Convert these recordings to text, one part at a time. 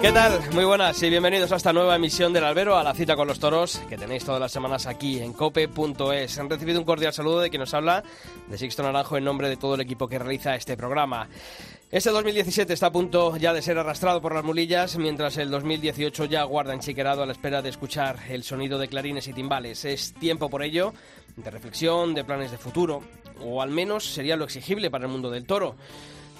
¿Qué tal? Muy buenas y bienvenidos a esta nueva emisión del Albero, a la cita con los toros, que tenéis todas las semanas aquí en cope.es. Han recibido un cordial saludo de quien nos habla, de Sixto Naranjo, en nombre de todo el equipo que realiza este programa. Este 2017 está a punto ya de ser arrastrado por las mulillas, mientras el 2018 ya guarda enchiquerado a la espera de escuchar el sonido de clarines y timbales. Es tiempo por ello de reflexión, de planes de futuro, o al menos sería lo exigible para el mundo del toro.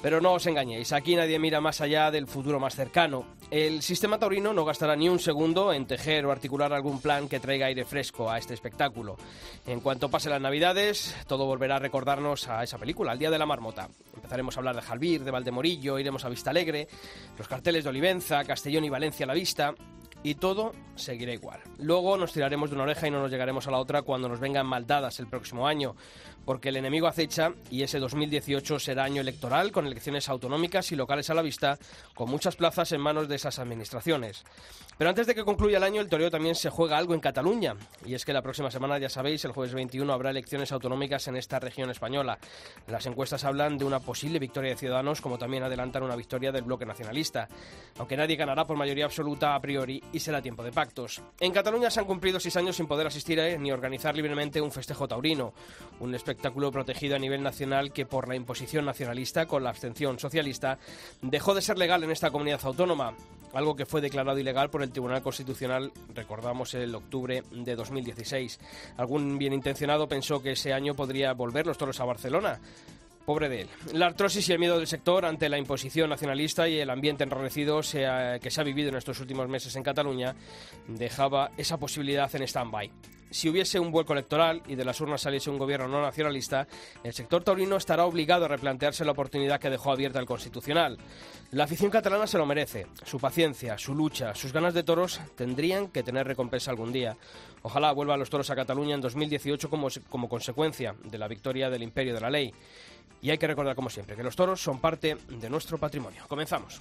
Pero no os engañéis, aquí nadie mira más allá del futuro más cercano. El sistema taurino no gastará ni un segundo en tejer o articular algún plan que traiga aire fresco a este espectáculo. En cuanto pase las navidades, todo volverá a recordarnos a esa película, al Día de la Marmota. Empezaremos a hablar de Jalbir, de Valdemorillo, iremos a Vista Alegre, los carteles de Olivenza, Castellón y Valencia a la vista y todo seguirá igual. Luego nos tiraremos de una oreja y no nos llegaremos a la otra cuando nos vengan maldadas el próximo año, porque el enemigo acecha y ese 2018 será año electoral con elecciones autonómicas y locales a la vista, con muchas plazas en manos de esas administraciones. Pero antes de que concluya el año, el toreo también se juega algo en Cataluña, y es que la próxima semana, ya sabéis, el jueves 21 habrá elecciones autonómicas en esta región española. Las encuestas hablan de una posible victoria de Ciudadanos, como también adelantan una victoria del bloque nacionalista, aunque nadie ganará por mayoría absoluta a priori y será tiempo de pactos. En Cataluña se han cumplido seis años sin poder asistir eh, ni organizar libremente un festejo taurino, un espectáculo protegido a nivel nacional que por la imposición nacionalista con la abstención socialista dejó de ser legal en esta comunidad autónoma, algo que fue declarado ilegal por el Tribunal Constitucional, recordamos, el octubre de 2016. Algún bien intencionado pensó que ese año podría volver los toros a Barcelona. Pobre de él. La artrosis y el miedo del sector ante la imposición nacionalista y el ambiente enrarecido que se ha vivido en estos últimos meses en Cataluña dejaba esa posibilidad en stand-by. Si hubiese un vuelco electoral y de las urnas saliese un gobierno no nacionalista, el sector taurino estará obligado a replantearse la oportunidad que dejó abierta el Constitucional. La afición catalana se lo merece. Su paciencia, su lucha, sus ganas de toros tendrían que tener recompensa algún día. Ojalá vuelvan los toros a Cataluña en 2018 como, como consecuencia de la victoria del imperio de la ley. Y hay que recordar, como siempre, que los toros son parte de nuestro patrimonio. Comenzamos.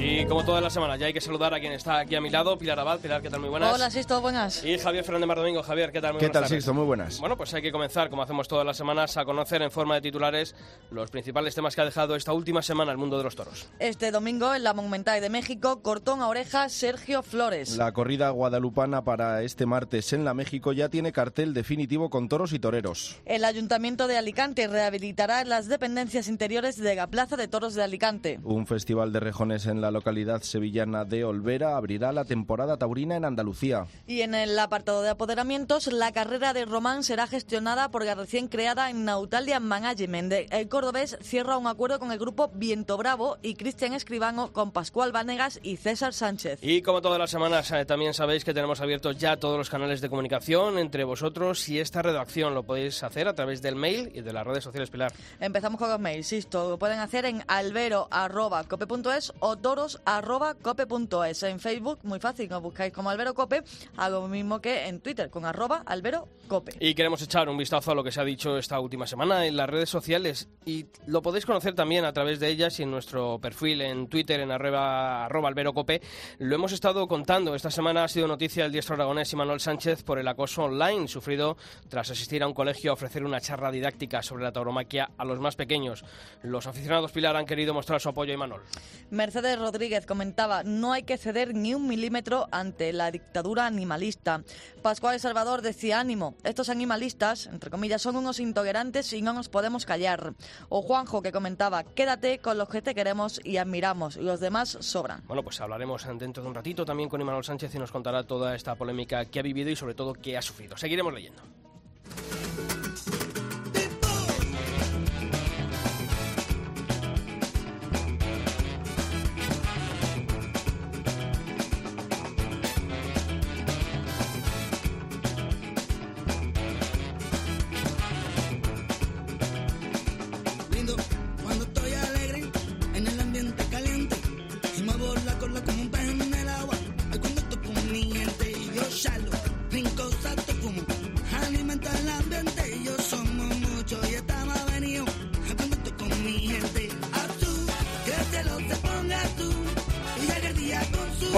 Y como todas las semanas, ya hay que saludar a quien está aquí a mi lado, Pilar Abad. Pilar, ¿qué tal? Muy buenas. Hola, Sisto, buenas. Y Javier Fernández Mardomingo. Javier, ¿qué tal? Muy ¿Qué tal. Sixto? Muy buenas. Bueno, pues hay que comenzar, como hacemos todas las semanas, a conocer en forma de titulares los principales temas que ha dejado esta última semana el mundo de los toros. Este domingo en la Monumental de México, cortón a oreja Sergio Flores. La corrida guadalupana para este martes en la México ya tiene cartel definitivo con toros y toreros. El Ayuntamiento de Alicante rehabilitará las dependencias interiores de la Plaza de Toros de Alicante. Un festival de rejones en la localidad sevillana de Olvera abrirá la temporada taurina en Andalucía. Y en el apartado de apoderamientos, la carrera de Román será gestionada por la recién creada Nautalia Management. El cordobés cierra un acuerdo con el grupo Viento Bravo y Cristian Escribano con Pascual Vanegas y César Sánchez. Y como todas las semanas, eh, también sabéis que tenemos abiertos ya todos los canales de comunicación entre vosotros y esta redacción. Lo podéis hacer a través del mail y de las redes sociales, Pilar. Empezamos con los mails. Esto lo pueden hacer en albero.cope.es o toros.cope.es. En Facebook, muy fácil, nos buscáis como Albero Cope, a lo mismo que en Twitter, con arroba Albero Cope. Y queremos echar un vistazo a lo que se ha dicho esta última semana en las redes sociales y lo podéis conocer también a través de ellas y en nuestro perfil en Twitter en arroba, arroba alberocope. Lo hemos estado contando. Esta semana ha sido noticia el diestro aragonés Manuel Sánchez por el acoso online sufrido tras asistir a un colegio a ofrecer una charla didáctica sobre la tauromaquia a los más pequeños. Los aficionados Pilar han querido mostrar su apoyo a Imanol. Mercedes Rodríguez comentaba, no hay que ceder ni un milímetro ante la dictadura animalista. Pascual Salvador decía, ánimo, estos animalistas, entre comillas, son unos intolerantes y no nos podemos callar. O Juanjo que comentaba, quédate con los que te queremos y admiramos, los demás sobran. Bueno, pues hablaremos dentro de un ratito también con Imanol Sánchez y nos contará toda esta polémica que ha vivido y sobre todo que ha sufrido. Seguiremos leyendo.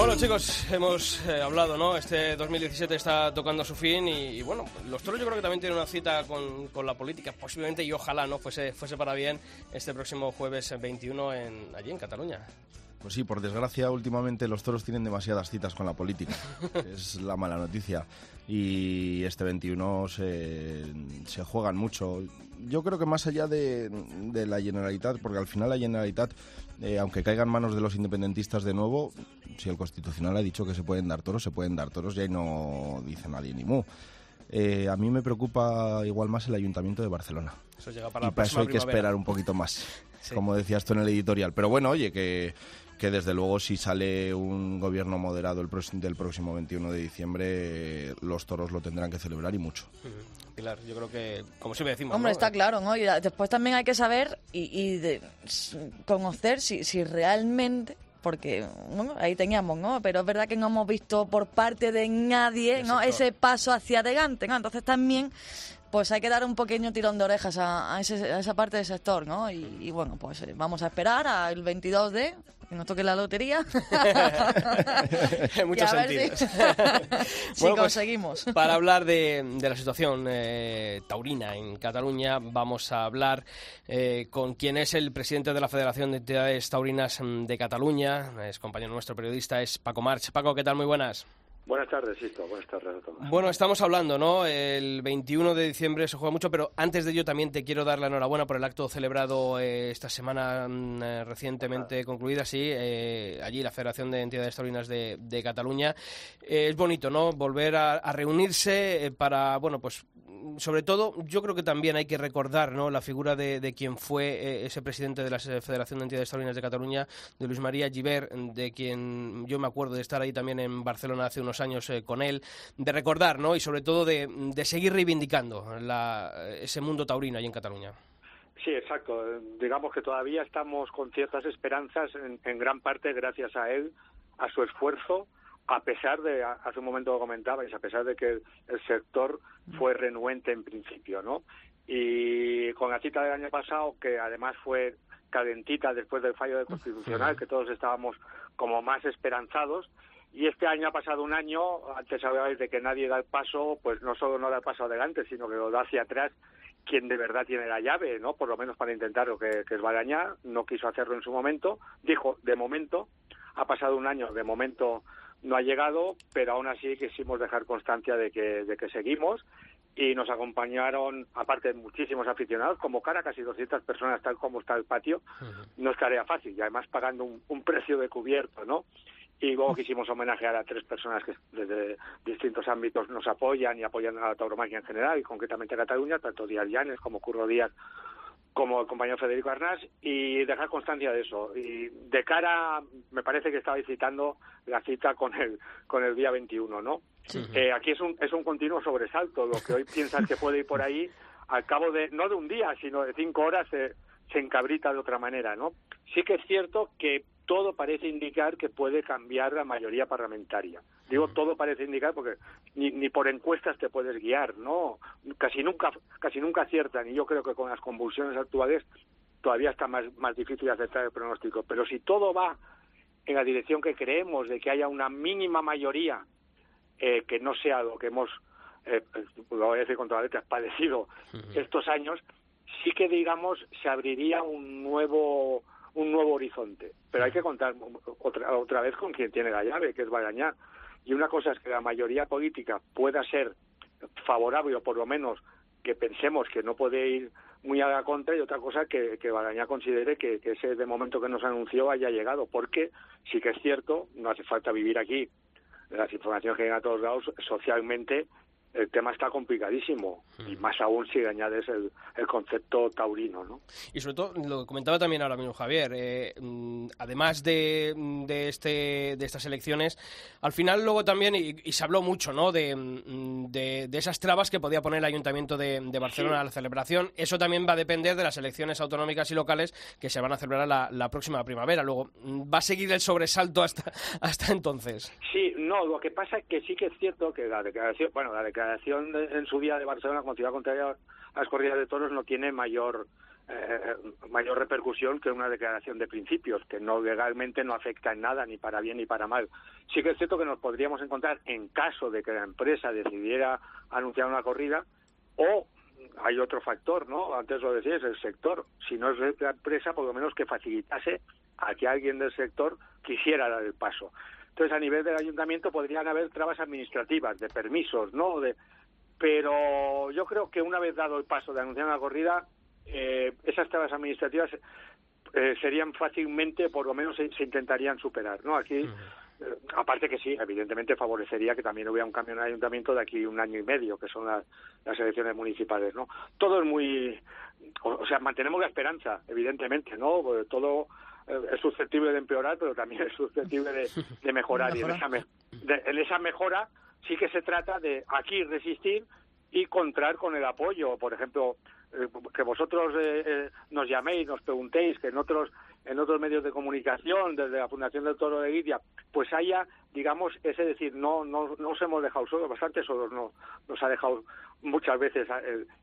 Bueno chicos, hemos eh, hablado, ¿no? Este 2017 está tocando su fin y, y, bueno, los toros yo creo que también tienen una cita con, con, la política, posiblemente y ojalá no fuese, fuese para bien este próximo jueves 21 en, allí en Cataluña. Pues sí, por desgracia, últimamente los toros tienen demasiadas citas con la política. es la mala noticia. Y este 21 se, se juegan mucho. Yo creo que más allá de, de la Generalitat, porque al final la Generalitat, eh, aunque caiga en manos de los independentistas de nuevo, si el Constitucional ha dicho que se pueden dar toros, se pueden dar toros y ahí no dice nadie ni mu. Eh, a mí me preocupa igual más el Ayuntamiento de Barcelona. Eso llega para y para eso hay que esperar un poquito más, sí. como decías tú en el editorial. Pero bueno, oye, que que desde luego si sale un gobierno moderado el del próximo 21 de diciembre, los toros lo tendrán que celebrar y mucho. Pilar, yo creo que, como siempre decimos... Hombre, ¿no? está claro, ¿no? Y después también hay que saber y, y de, conocer si, si realmente porque bueno, ahí teníamos, ¿no? Pero es verdad que no hemos visto por parte de nadie, ¿no? Ese paso hacia adelante, ¿no? Entonces también pues hay que dar un pequeño tirón de orejas a, a, ese, a esa parte del sector, ¿no? Y, y bueno, pues eh, vamos a esperar al 22 de que nos toque la lotería. en muchos sentidos. Si, si bueno, conseguimos. Pues, para hablar de, de la situación eh, taurina en Cataluña, vamos a hablar eh, con quien es el presidente de la Federación de Entidades Taurinas de Cataluña, es compañero nuestro periodista, es Paco March. Paco, ¿qué tal? Muy buenas. Buenas tardes, Sisto. Buenas tardes a todos. Bueno, estamos hablando, ¿no? El 21 de diciembre se juega mucho, pero antes de ello también te quiero dar la enhorabuena por el acto celebrado eh, esta semana eh, recientemente ah. concluida, sí, eh, allí la Federación de Entidades Taurinas de, de Cataluña. es bonito, ¿no? Volver a, a reunirse para, bueno, pues sobre todo, yo creo que también hay que recordar ¿no? la figura de, de quien fue eh, ese presidente de la Federación de Entidades Taurinas de Cataluña, de Luis María Gibert, de quien yo me acuerdo de estar ahí también en Barcelona hace unos años eh, con él, de recordar ¿no? y sobre todo de, de seguir reivindicando la, ese mundo taurino ahí en Cataluña. Sí, exacto. Digamos que todavía estamos con ciertas esperanzas, en, en gran parte gracias a él, a su esfuerzo, a pesar de, hace un momento lo comentabais, a pesar de que el sector fue renuente en principio, ¿no? Y con la cita del año pasado, que además fue calentita después del fallo del Constitucional, que todos estábamos como más esperanzados, y este año ha pasado un año, antes hablabais de que nadie da el paso, pues no solo no da el paso adelante, sino que lo da hacia atrás quien de verdad tiene la llave, ¿no? Por lo menos para intentarlo, que, que es Barañá, no quiso hacerlo en su momento, dijo, de momento, ha pasado un año, de momento no ha llegado, pero aún así quisimos dejar constancia de que, de que seguimos y nos acompañaron, aparte muchísimos aficionados, como cara casi 200 personas, tal como está el patio, uh -huh. no es tarea fácil, y además pagando un, un precio de cubierto, ¿no? Y luego quisimos homenajear a tres personas que desde distintos ámbitos nos apoyan y apoyan a la tauromaquia en general, y concretamente a Cataluña, tanto Díaz Llanes como Curro Díaz, como el compañero Federico Arnás y dejar constancia de eso. Y de cara, me parece que estabais citando la cita con el, con el día 21, ¿no? Sí. Eh, aquí es un, es un continuo sobresalto. Lo que hoy piensas que puede ir por ahí, al cabo de, no de un día, sino de cinco horas, se, se encabrita de otra manera, ¿no? Sí que es cierto que todo parece indicar que puede cambiar la mayoría parlamentaria. Digo, todo parece indicar porque ni, ni por encuestas te puedes guiar, ¿no? Casi nunca, casi nunca aciertan y yo creo que con las convulsiones actuales todavía está más, más difícil aceptar el pronóstico. Pero si todo va en la dirección que creemos, de que haya una mínima mayoría eh, que no sea lo que hemos, eh, lo voy a decir con todas letras, padecido estos años, sí que, digamos, se abriría un nuevo un nuevo horizonte. Pero hay que contar otra, otra vez con quien tiene la llave, que es Barañá. Y una cosa es que la mayoría política pueda ser favorable, o por lo menos que pensemos que no puede ir muy a la contra, y otra cosa que, que Barañá considere que, ese de momento que nos anunció haya llegado. Porque sí que es cierto, no hace falta vivir aquí, las informaciones que llegan a todos lados, socialmente el tema está complicadísimo y más aún si añades el, el, concepto taurino, ¿no? Y sobre todo, lo comentaba también ahora mismo Javier, eh, además de, de, este, de estas elecciones, al final luego también, y, y se habló mucho, ¿no?, de, de, de, esas trabas que podía poner el Ayuntamiento de, de Barcelona sí. a la celebración. Eso también va a depender de las elecciones autonómicas y locales que se van a celebrar la, la próxima primavera. Luego, ¿va a seguir el sobresalto hasta, hasta entonces? Sí, no, lo que pasa es que sí que es cierto que la declaración, bueno, la declaración declaración de, en su día de Barcelona como ciudad contraria a las corridas de toros no tiene mayor eh, mayor repercusión que una declaración de principios, que no legalmente no afecta en nada, ni para bien ni para mal. Sí que es cierto que nos podríamos encontrar en caso de que la empresa decidiera anunciar una corrida, o hay otro factor, ¿no? Antes lo decías, el sector. Si no es la empresa, por lo menos que facilitase a que alguien del sector quisiera dar el paso. Entonces, a nivel del ayuntamiento podrían haber trabas administrativas, de permisos, ¿no? De, pero yo creo que una vez dado el paso de anunciar una corrida, eh, esas trabas administrativas eh, serían fácilmente, por lo menos se, intentarían superar, ¿no? Aquí, eh, aparte que sí, evidentemente favorecería que también hubiera un cambio en el ayuntamiento de aquí un año y medio, que son las, las elecciones municipales, ¿no? Todo es muy, o, sea, mantenemos la esperanza, evidentemente, ¿no? todo es susceptible de empeorar, pero también es susceptible de, mejorar. Y en esa, en esa mejora sí que se trata de aquí resistir y contar con el apoyo, por ejemplo, eh, que vosotros eh, eh, nos llaméis, nos preguntéis, que en otros en otros medios de comunicación, desde la Fundación del Toro de Guidia, pues haya, digamos, ese decir, no, no, no os hemos dejado solos, bastante solos no, nos ha dejado muchas veces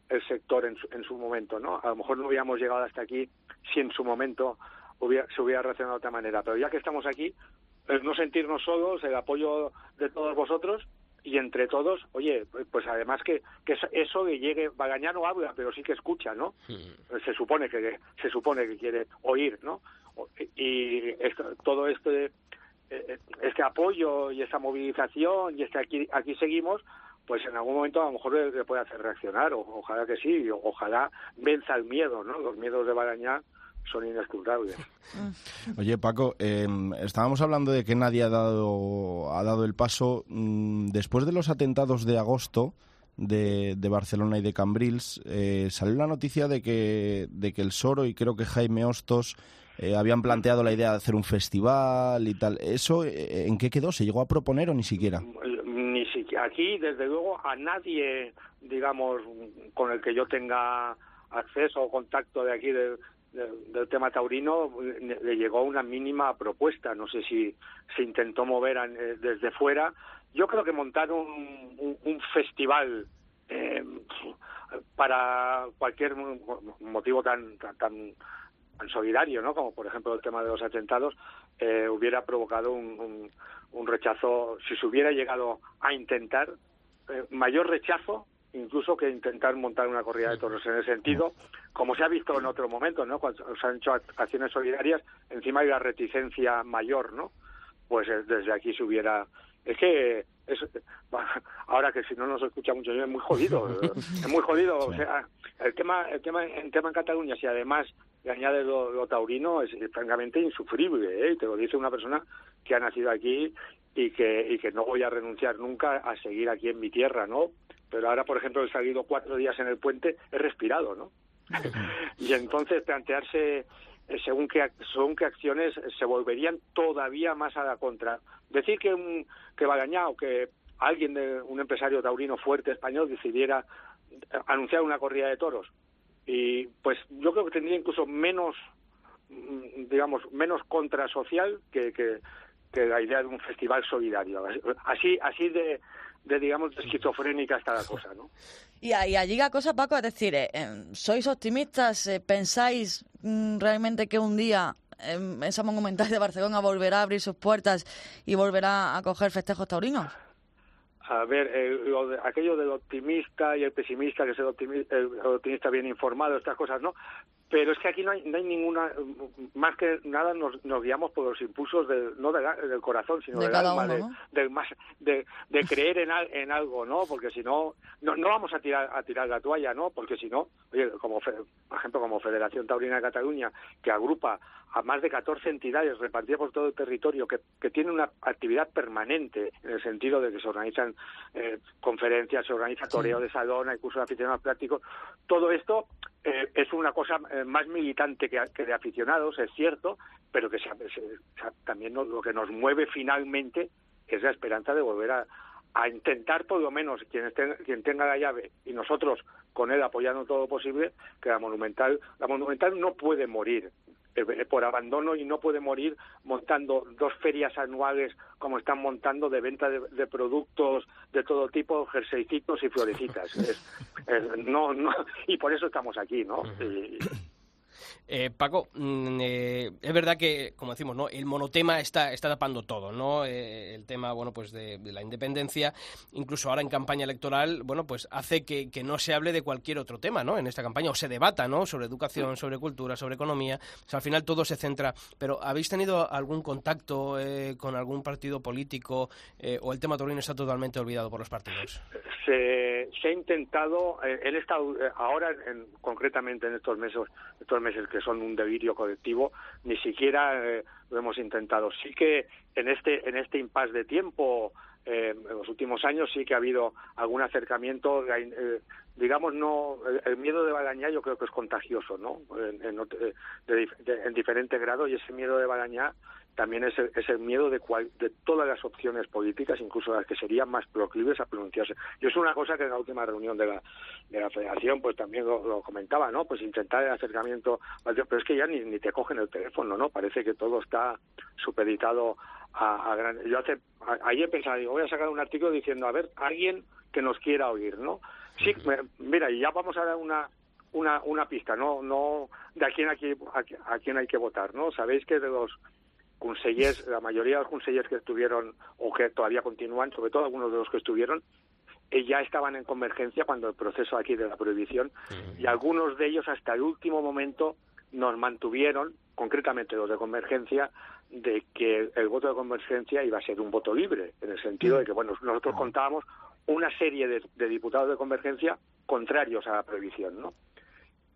el, sector en su, en su momento, ¿no? A lo mejor no hubiéramos llegado hasta aquí si en su momento hubiera, se hubiera reaccionado de otra manera, pero ya que estamos aquí, no sentirnos solos, el apoyo de todos vosotros y entre todos, oye, pues además que, que eso que llegue, Bagañá no habla, pero sí que escucha, ¿no? Se supone que se supone que quiere oír, ¿no? Y todo este eh, este apoyo y esta movilización y este aquí aquí seguimos, pues en algún momento a lo mejor le, puede hacer reaccionar, o, ojalá que sí, ojalá venza el miedo, ¿no? Los miedos de Bagañá son inescrutables. Oye, Paco, em, estábamos hablando de que nadie ha dado, ha dado el paso. Mm, después de los atentados de agosto de, Barcelona y de Cambrils, eh, salió la noticia de que, de que el Soro y creo que Jaime Hostos eh, habían planteado la idea de hacer un festival y tal. ¿Eso eh, en qué quedó? ¿Se llegó a proponer o ni siquiera? Ni siquiera. Aquí, desde luego, a nadie, digamos, con el que yo tenga acceso o contacto de aquí de, del tema taurino le llegó una mínima propuesta. No sé si se intentó mover eh, desde fuera. Yo creo que montar un, un, festival eh, para cualquier motivo tan, tan, tan, solidario, ¿no? Como por ejemplo el tema de los atentados, eh, hubiera provocado un, un, rechazo, si se hubiera llegado a intentar, mayor rechazo incluso que intentar montar una corrida de toros en ese sentido, como se ha visto en otro momento, ¿no? Cuando se han hecho acciones solidarias, encima hay la reticencia mayor, ¿no? Pues eh, desde aquí se hubiera es que es, ahora que si no nos escucha mucho es muy jodido es muy jodido o sea el tema el tema el tema en Cataluña si además le añade lo, taurino es, francamente insufrible ¿eh? te lo dice una persona que ha nacido aquí y que y que no voy a renunciar nunca a seguir aquí en mi tierra no pero ahora, por ejemplo, he salido cuatro días en el puente, he respirado, ¿no? y entonces plantearse eh, según qué, según qué acciones se volverían todavía más a la contra. Decir que, un, que Bagañá o que alguien, de un empresario taurino fuerte español decidiera anunciar una corrida de toros, y pues yo creo que tendría incluso menos, mm, digamos, menos contra social que, que, que la idea de un festival solidario. Así, así de, de digamos, de esquizofrénica la cosa, ¿no? Y, y allí la cosa, Paco, es decir, eh, em, ¿sois optimistas? Eh, ¿Pensáis mm, realmente que un día em, esa monumental de Barcelona volverá a abrir sus puertas y volverá a coger festejos taurinos? A ver, aquello del optimista y el pesimista, que es el optimista, el optimista bien informado, estas cosas, ¿no? Pero es que aquí no hay, no hay ninguna más que nada nos, nos guiamos por los impulsos del no del corazón sino de del alma de, más de, de creer en, en algo no porque si no, no no vamos a tirar a tirar la toalla no porque si no oye como por ejemplo como Federación Taurina de Cataluña que agrupa a más de 14 entidades repartidas por todo el territorio que, que tienen una actividad permanente en el sentido de que se organizan eh, conferencias se organiza toreo de salón hay cursos de aficionados prácticos. Todo esto eh, es una cosa eh, más militante que, de aficionados, es cierto, pero que también lo que nos mueve finalmente es la esperanza de volver a, intentar por lo menos quien, quien tenga la llave y nosotros con él apoyando todo lo posible que la monumental la monumental no puede morir por abandono y no puede morir montando dos ferias anuales como están montando de venta de, productos de todo tipo, jerseycitos y florecitas. no, no, y por eso estamos aquí, ¿no? Eh, Paco, mm, eh, es verdad que, como decimos, ¿no? el monotema está, está tapando todo, ¿no? Eh, el tema, bueno, pues de, la independencia, incluso ahora en campaña electoral, bueno, pues hace que, que, no se hable de cualquier otro tema, ¿no? En esta campaña, o se debata, ¿no? Sobre educación, sobre cultura, sobre economía. O sea, al final todo se centra. Pero, ¿habéis tenido algún contacto con algún partido político o el tema taurino está totalmente olvidado por los partidos? Se, se ha intentado, en esta, ahora en, concretamente en estos meses, estos meses que son un delirio colectivo, ni siquiera eh, lo hemos intentado. Sí que en este en este impasse de tiempo eh, en los últimos años sí que ha habido algún acercamiento, eh, digamos, no, el, miedo de Badañá yo creo que es contagioso, ¿no? En, en, de, en diferente grado y ese miedo de Badañá también es el, es el miedo de, cual, de todas las opciones políticas, incluso las que serían más proclives a pronunciarse. Y es una cosa que en la última reunión de la, de la Federación pues también lo, comentaba, ¿no? Pues intentar el acercamiento, pero es que ya ni, ni te cogen el teléfono, ¿no? Parece que todo está supeditado a, a Yo hace, ayer pensaba, digo, voy a sacar un artículo diciendo, a ver, alguien que nos quiera oír, ¿no? Sí, mira, y ya vamos a dar una, una, una pista, no, no de a quién, a, quién, a quién hay que votar, ¿no? Sabéis que de los consellers, la mayoría de los consellers que estuvieron o que todavía continúan, sobre todo algunos de los que estuvieron, eh, ya estaban en convergencia cuando el proceso aquí de la prohibición y algunos de ellos hasta el último momento nos mantuvieron, concretamente los de convergencia, de que el voto de convergencia iba a ser un voto libre, en el sentido de que, bueno, nosotros contábamos una serie de, de diputados de convergencia contrarios a la prohibición, ¿no?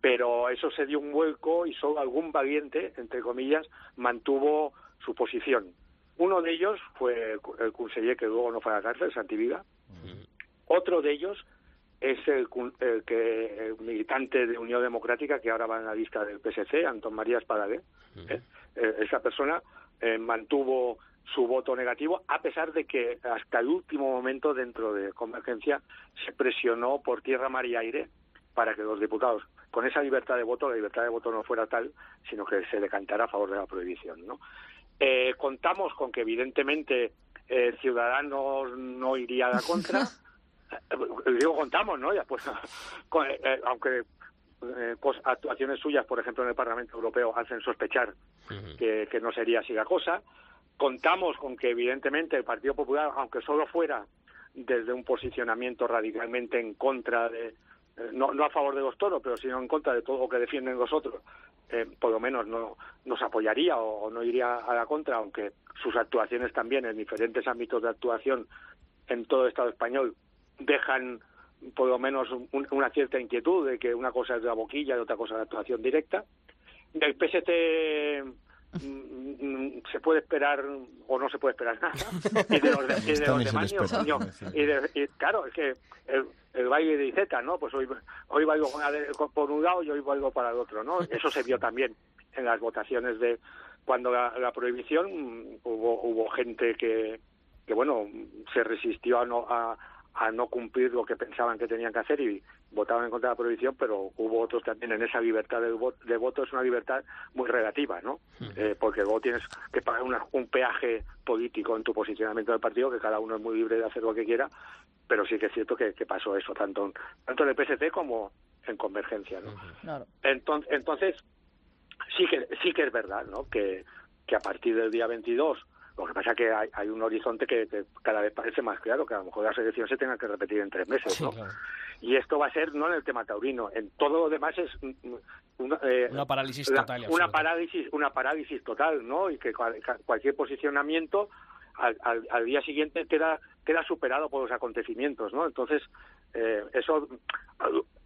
Pero eso se dio un vuelco y solo algún valiente, entre comillas, mantuvo su posición. Uno de ellos fue el conseller que luego no fue a la cárcel, Santiviga. Otro de ellos es el, que militante de Unión Democrática que ahora va en la lista del PSC, Antón María Espadagué. ¿eh? Eh, esa persona eh, mantuvo su voto negativo, a pesar de que hasta el último momento dentro de Convergencia se presionó por tierra, mar y aire para que los diputados, con esa libertad de voto, la libertad de voto no fuera tal, sino que se decantara a favor de la prohibición. ¿no? Eh, contamos con que evidentemente eh, Ciudadanos no iría a la contra. Eh, digo contamos, ¿no? Ya, pues, aunque actuaciones suyas, por ejemplo, en el Parlamento Europeo, hacen sospechar que, no sería así la cosa. Contamos con que, evidentemente, el Partido Popular, aunque solo fuera desde un posicionamiento radicalmente en contra de, no, no a favor de los toros, pero sino en contra de todo lo que defienden los otros, eh, por lo menos no nos apoyaría o, no iría a la contra, aunque sus actuaciones también en diferentes ámbitos de actuación en todo el Estado español dejan por lo menos una cierta inquietud de que una cosa es la boquilla y otra cosa es la actuación directa. Del PST se puede esperar o no se puede esperar nada. Y de los, demás, y claro, es que el baile de Izeta, ¿no? Pues hoy, hoy valgo por un lado y hoy valgo para el otro, ¿no? Eso se vio también en las votaciones de cuando la, prohibición hubo, hubo gente que, que, bueno, se resistió a no, a, a no cumplir lo que pensaban que tenían que hacer y votaban en contra de la prohibición, pero hubo otros también en esa libertad de, de voto, es una libertad muy relativa, ¿no? Eh, porque luego tienes que pagar un peaje político en tu posicionamiento del partido, que cada uno es muy libre de hacer lo que quiera, pero sí que es cierto que, pasó eso, tanto, tanto en el PSC como en Convergencia, ¿no? Entonces, entonces, sí que, sí que es verdad, ¿no? Que, que a partir del día 22 lo que pasa es que hay, un horizonte que, cada vez parece más claro, que a lo mejor las elecciones se tengan que repetir en tres meses, ¿no? Y esto va a ser no en el tema taurino, en todo lo demás es una, eh, parálisis total. una parálisis, una parálisis total, ¿no? Y que cualquier posicionamiento al, al, día siguiente queda queda superado por los acontecimientos, ¿no? Entonces eh, eso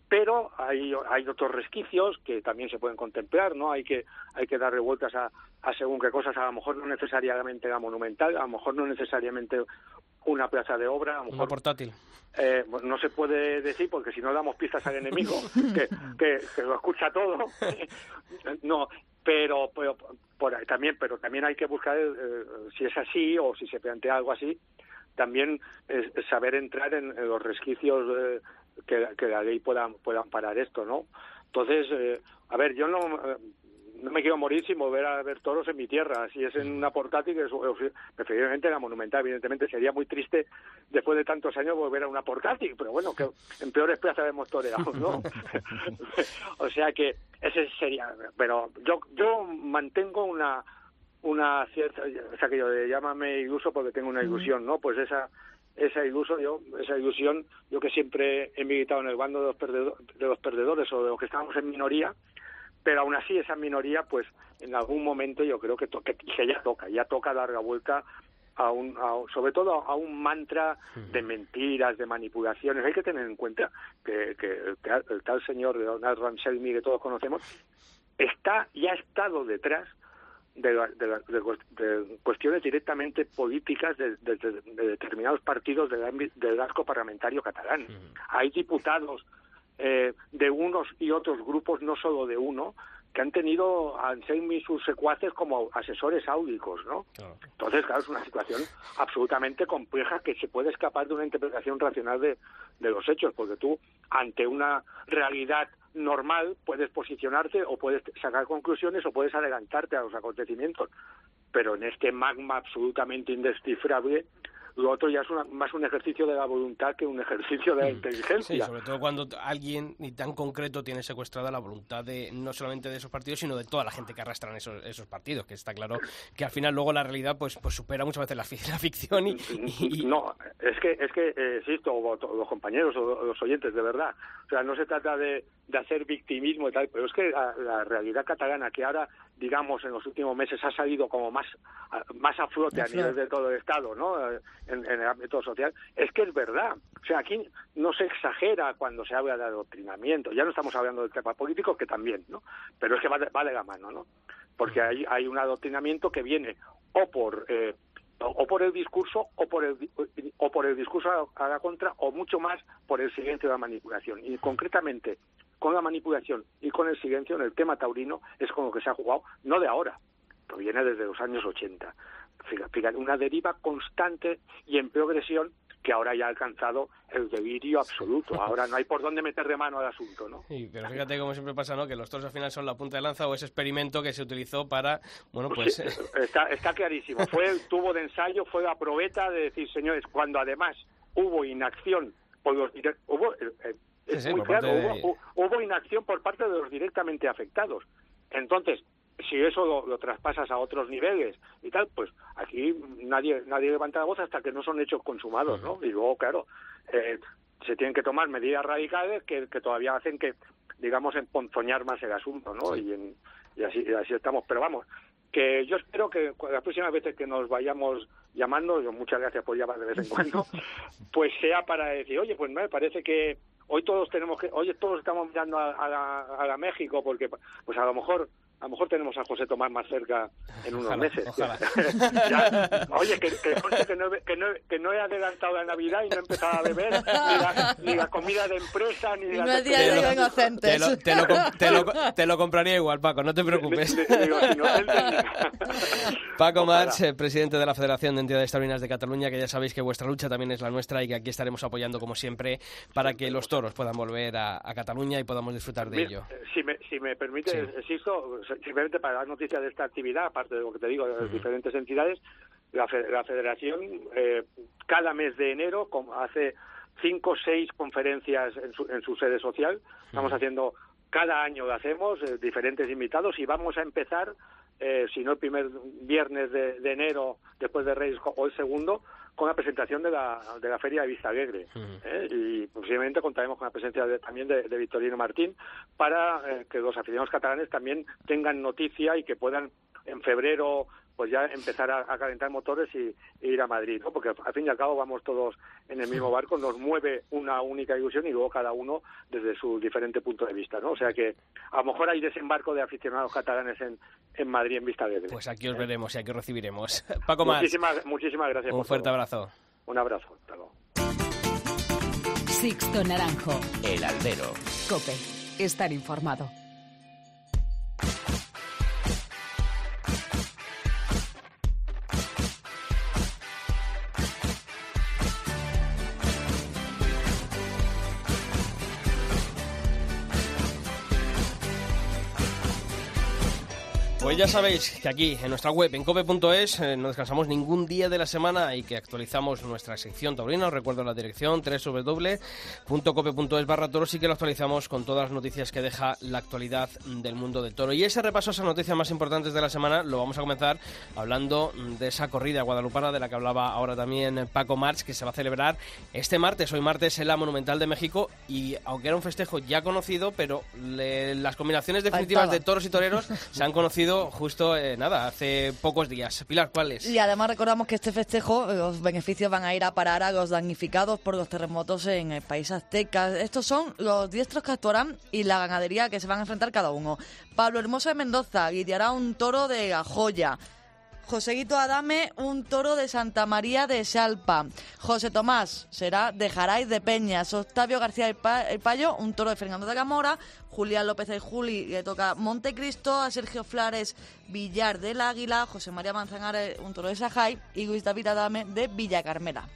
pero hay, hay otros resquicios que también se pueden contemplar, ¿no? Hay que, hay que darle vueltas a, a según qué cosas, a lo mejor no necesariamente la monumental, a lo mejor no necesariamente una plaza de obra, a lo mejor... Una portátil. Eh, no se puede decir porque si no damos pistas al enemigo, que, que, lo escucha todo. no, pero, pero por también, pero también hay que buscar eh, si es así o si se plantea algo así, también saber entrar en, los resquicios eh, que, que, la ley pueda, pueda parar esto, ¿no? Entonces, eh, a ver, yo no, no me quiero morir sin volver a ver toros en mi tierra. Si es en una portátil, que es, preferiblemente la monumental, evidentemente. Sería muy triste después de tantos años volver a una portátil, pero bueno, que en peores plazas hemos toreado, ¿no? o sea que ese sería. Pero yo, yo mantengo una una cierta, o sea que yo llámame iluso porque tengo una ilusión, ¿no? Pues esa esa ilusión, yo, esa ilusión, yo que siempre he militado en el bando de los, perdedores, de los perdedores o de los que estamos en minoría, pero aún así esa minoría, pues en algún momento yo creo que, que, ya toca, ya toca dar la vuelta a un, sobre todo a un mantra de mentiras, de manipulaciones. Hay que tener en cuenta que, que el, tal señor de Donald Rumsfeld que todos conocemos está ya ha estado detrás de, cuestiones directamente políticas de, determinados partidos del, del arco parlamentario catalán. Hay diputados eh, de unos y otros grupos, no solo de uno, que han tenido a Anselmi y sus secuaces como asesores áudicos, ¿no? Entonces, claro, es una situación absolutamente compleja que se puede escapar de una interpretación racional de, de los hechos, porque tú, ante una realidad normal puedes posicionarte o puedes sacar conclusiones o puedes adelantarte a los acontecimientos. Pero en este magma absolutamente indescifrable, lo otro ya es más un ejercicio de la voluntad que un ejercicio de la mm. inteligencia. Sí, sobre todo cuando alguien ni tan concreto tiene secuestrada la voluntad de no solamente de esos partidos, sino de toda la gente que arrastran esos, esos partidos, que está claro que al final luego la realidad pues pues supera muchas veces la, ficción y, No, es que, es que eh, los compañeros o los oyentes, de verdad, o sea, no se trata de, de hacer victimismo y tal, pero es que la realidad catalana que ahora digamos, en los últimos meses ha salido como más, más a flote a nivel de todo el Estado, ¿no? En, el ámbito social, es que es verdad. O sea, aquí no se exagera cuando se habla de adoctrinamiento. Ya no estamos hablando del tema político, que también, ¿no? Pero es que va de, va de la mano, ¿no? Porque hay, hay un adoctrinamiento que viene o por... Eh, o por el discurso o por el o por el discurso a la contra o mucho más por el silencio de la manipulación y concretamente con la manipulación y con el silencio en el tema taurino es con lo que se ha jugado, no de ahora, proviene desde los años 80. Fíjate, una deriva constante y en progresión que ahora ya ha alcanzado el delirio absoluto. Ahora no hay por dónde meter de mano al asunto, ¿no? Sí, pero fíjate como siempre pasa, ¿no? Que los toros al final son la punta de lanza o ese experimento que se utilizó para, bueno, pues... está, está clarísimo. Fue el tubo de ensayo, fue la probeta de decir, señores, cuando además hubo inacción por los hubo eh, es muy claro, hubo, inacción por parte de los directamente afectados. Entonces, si eso lo, traspasas a otros niveles y tal, pues aquí nadie nadie levanta la voz hasta que no son hechos consumados, ¿no? Y luego, claro, eh, se tienen que tomar medidas radicales que, que todavía hacen que, digamos, emponzoñar más el asunto, ¿no? Y, y así, así estamos. Pero vamos, que yo espero que las próximas veces que nos vayamos llamando, yo muchas gracias por llamar de vez en cuando, pues sea para decir, oye, pues me parece que hoy todos tenemos que, hoy todos estamos mirando a, a, a México porque pues a lo mejor a lo mejor tenemos a José Tomás más cerca en unos meses. oye, que, que, que, no, que, no, que, no, he adelantado la Navidad y no he empezado a beber ni la, comida de empresa ni la... No día de te, lo, te, lo, te, lo, te, lo, compraría igual, Paco, no te preocupes. Paco March, eh, presidente de la Federación de Entidades Taurinas de Cataluña, que ya sabéis que vuestra lucha también es la nuestra y que aquí estaremos apoyando como siempre para que los toros puedan volver a, a Cataluña y podamos disfrutar de ello. Si me, si me permite, sí simplemente para dar noticias de esta actividad, aparte de lo que te digo, de las diferentes entidades, la, Federación eh, cada mes de enero hace cinco o seis conferencias en su, en su sede social. Estamos haciendo, cada año lo hacemos, eh, diferentes invitados y vamos a empezar, eh, si no el primer viernes de, enero, después de Reyes o el segundo, con la presentación de la, de la Feria de Vista Alegre. ¿eh? Y posiblemente contaremos con la presencia también de, Victorino Martín para eh, que los aficionados catalanes también tengan noticia y que puedan en febrero pues ya empezar a, calentar motores y, ir a Madrid, ¿no? Porque al fin y al cabo vamos todos en el mismo barco, nos mueve una única ilusión y luego cada uno desde su diferente punto de vista, ¿no? O sea que a lo mejor hay desembarco de aficionados catalanes en, en Madrid en vista de Pues aquí os veremos y aquí os recibiremos. Paco Más. Muchísimas, muchísimas gracias. Un fuerte abrazo. Un abrazo. Hasta luego. Sixto Naranjo. El Aldero. Cope. Estar informado. Pues ya sabéis que aquí en nuestra web en cope.es eh, no descansamos ningún día de la semana y que actualizamos nuestra sección taurina. Os recuerdo la dirección www.cope.es barra toros y que lo actualizamos con todas las noticias que deja la actualidad del mundo del toro. Y ese repaso a esas noticias más importantes de la semana lo vamos a comenzar hablando de esa corrida guadalupana de la que hablaba ahora también Paco March que se va a celebrar este martes, hoy martes en la Monumental de México y aunque era un festejo ya conocido, pero las combinaciones definitivas de toros y toreros se han conocido justo, eh, nada, hace pocos días. Pilar, ¿cuáles? Y además recordamos que este festejo, eh, los beneficios van a ir a parar a los damnificados por los terremotos en el país azteca. Estos son los diestros que actuarán y la ganadería que se van a enfrentar cada uno. Pablo Hermoso de Mendoza lidiará un toro de la joya. Joséguito Adame, un toro de Santa María de Salpa. José Tomás será de Jaray de Peñas. Octavio García El Payo, un toro de Fernando de Gamora. Julián López y Juli le toca Montecristo. A Sergio Flares Villar del Águila. José María Manzanares, un toro de Sajay. Y Luis Adame de Villa Carmela.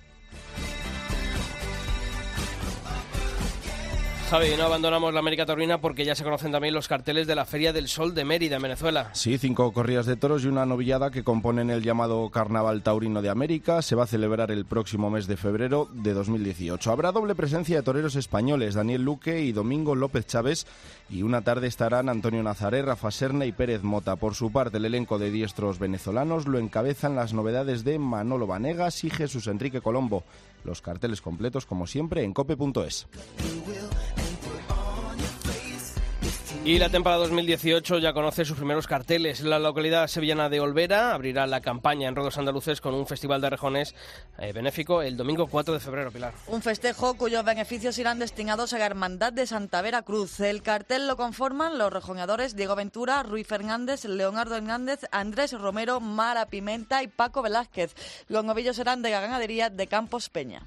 Javi, no abandonamos la América Taurina porque ya se conocen también los carteles de la Feria del Sol de Mérida, en Venezuela. Sí, cinco corridas de toros y una novillada que componen el llamado Carnaval Taurino de América. Se va a celebrar el próximo mes de febrero de 2018. Habrá doble presencia de toreros españoles, Daniel Luque y Domingo López Chávez. Y una tarde estarán Antonio Nazaré, Rafa Serna y Pérez Mota. Por su parte, el elenco de diestros venezolanos lo encabezan las novedades de Manolo Vanegas y Jesús Enrique Colombo. Los carteles completos, como siempre, en cope.es. Y la temporada 2018 ya conoce sus primeros carteles. La localidad sevillana de Olvera abrirá la campaña en Rodos Andaluces con un festival de rejones eh, benéfico el domingo 4 de febrero, Pilar. Un festejo cuyos beneficios irán destinados a la Hermandad de Santa Vera Cruz. El cartel lo conforman los rejoneadores Diego Ventura, Ruiz Fernández, Leonardo Hernández, Andrés Romero, Mara Pimenta y Paco Velázquez. Los novillos serán de la ganadería de Campos Peña.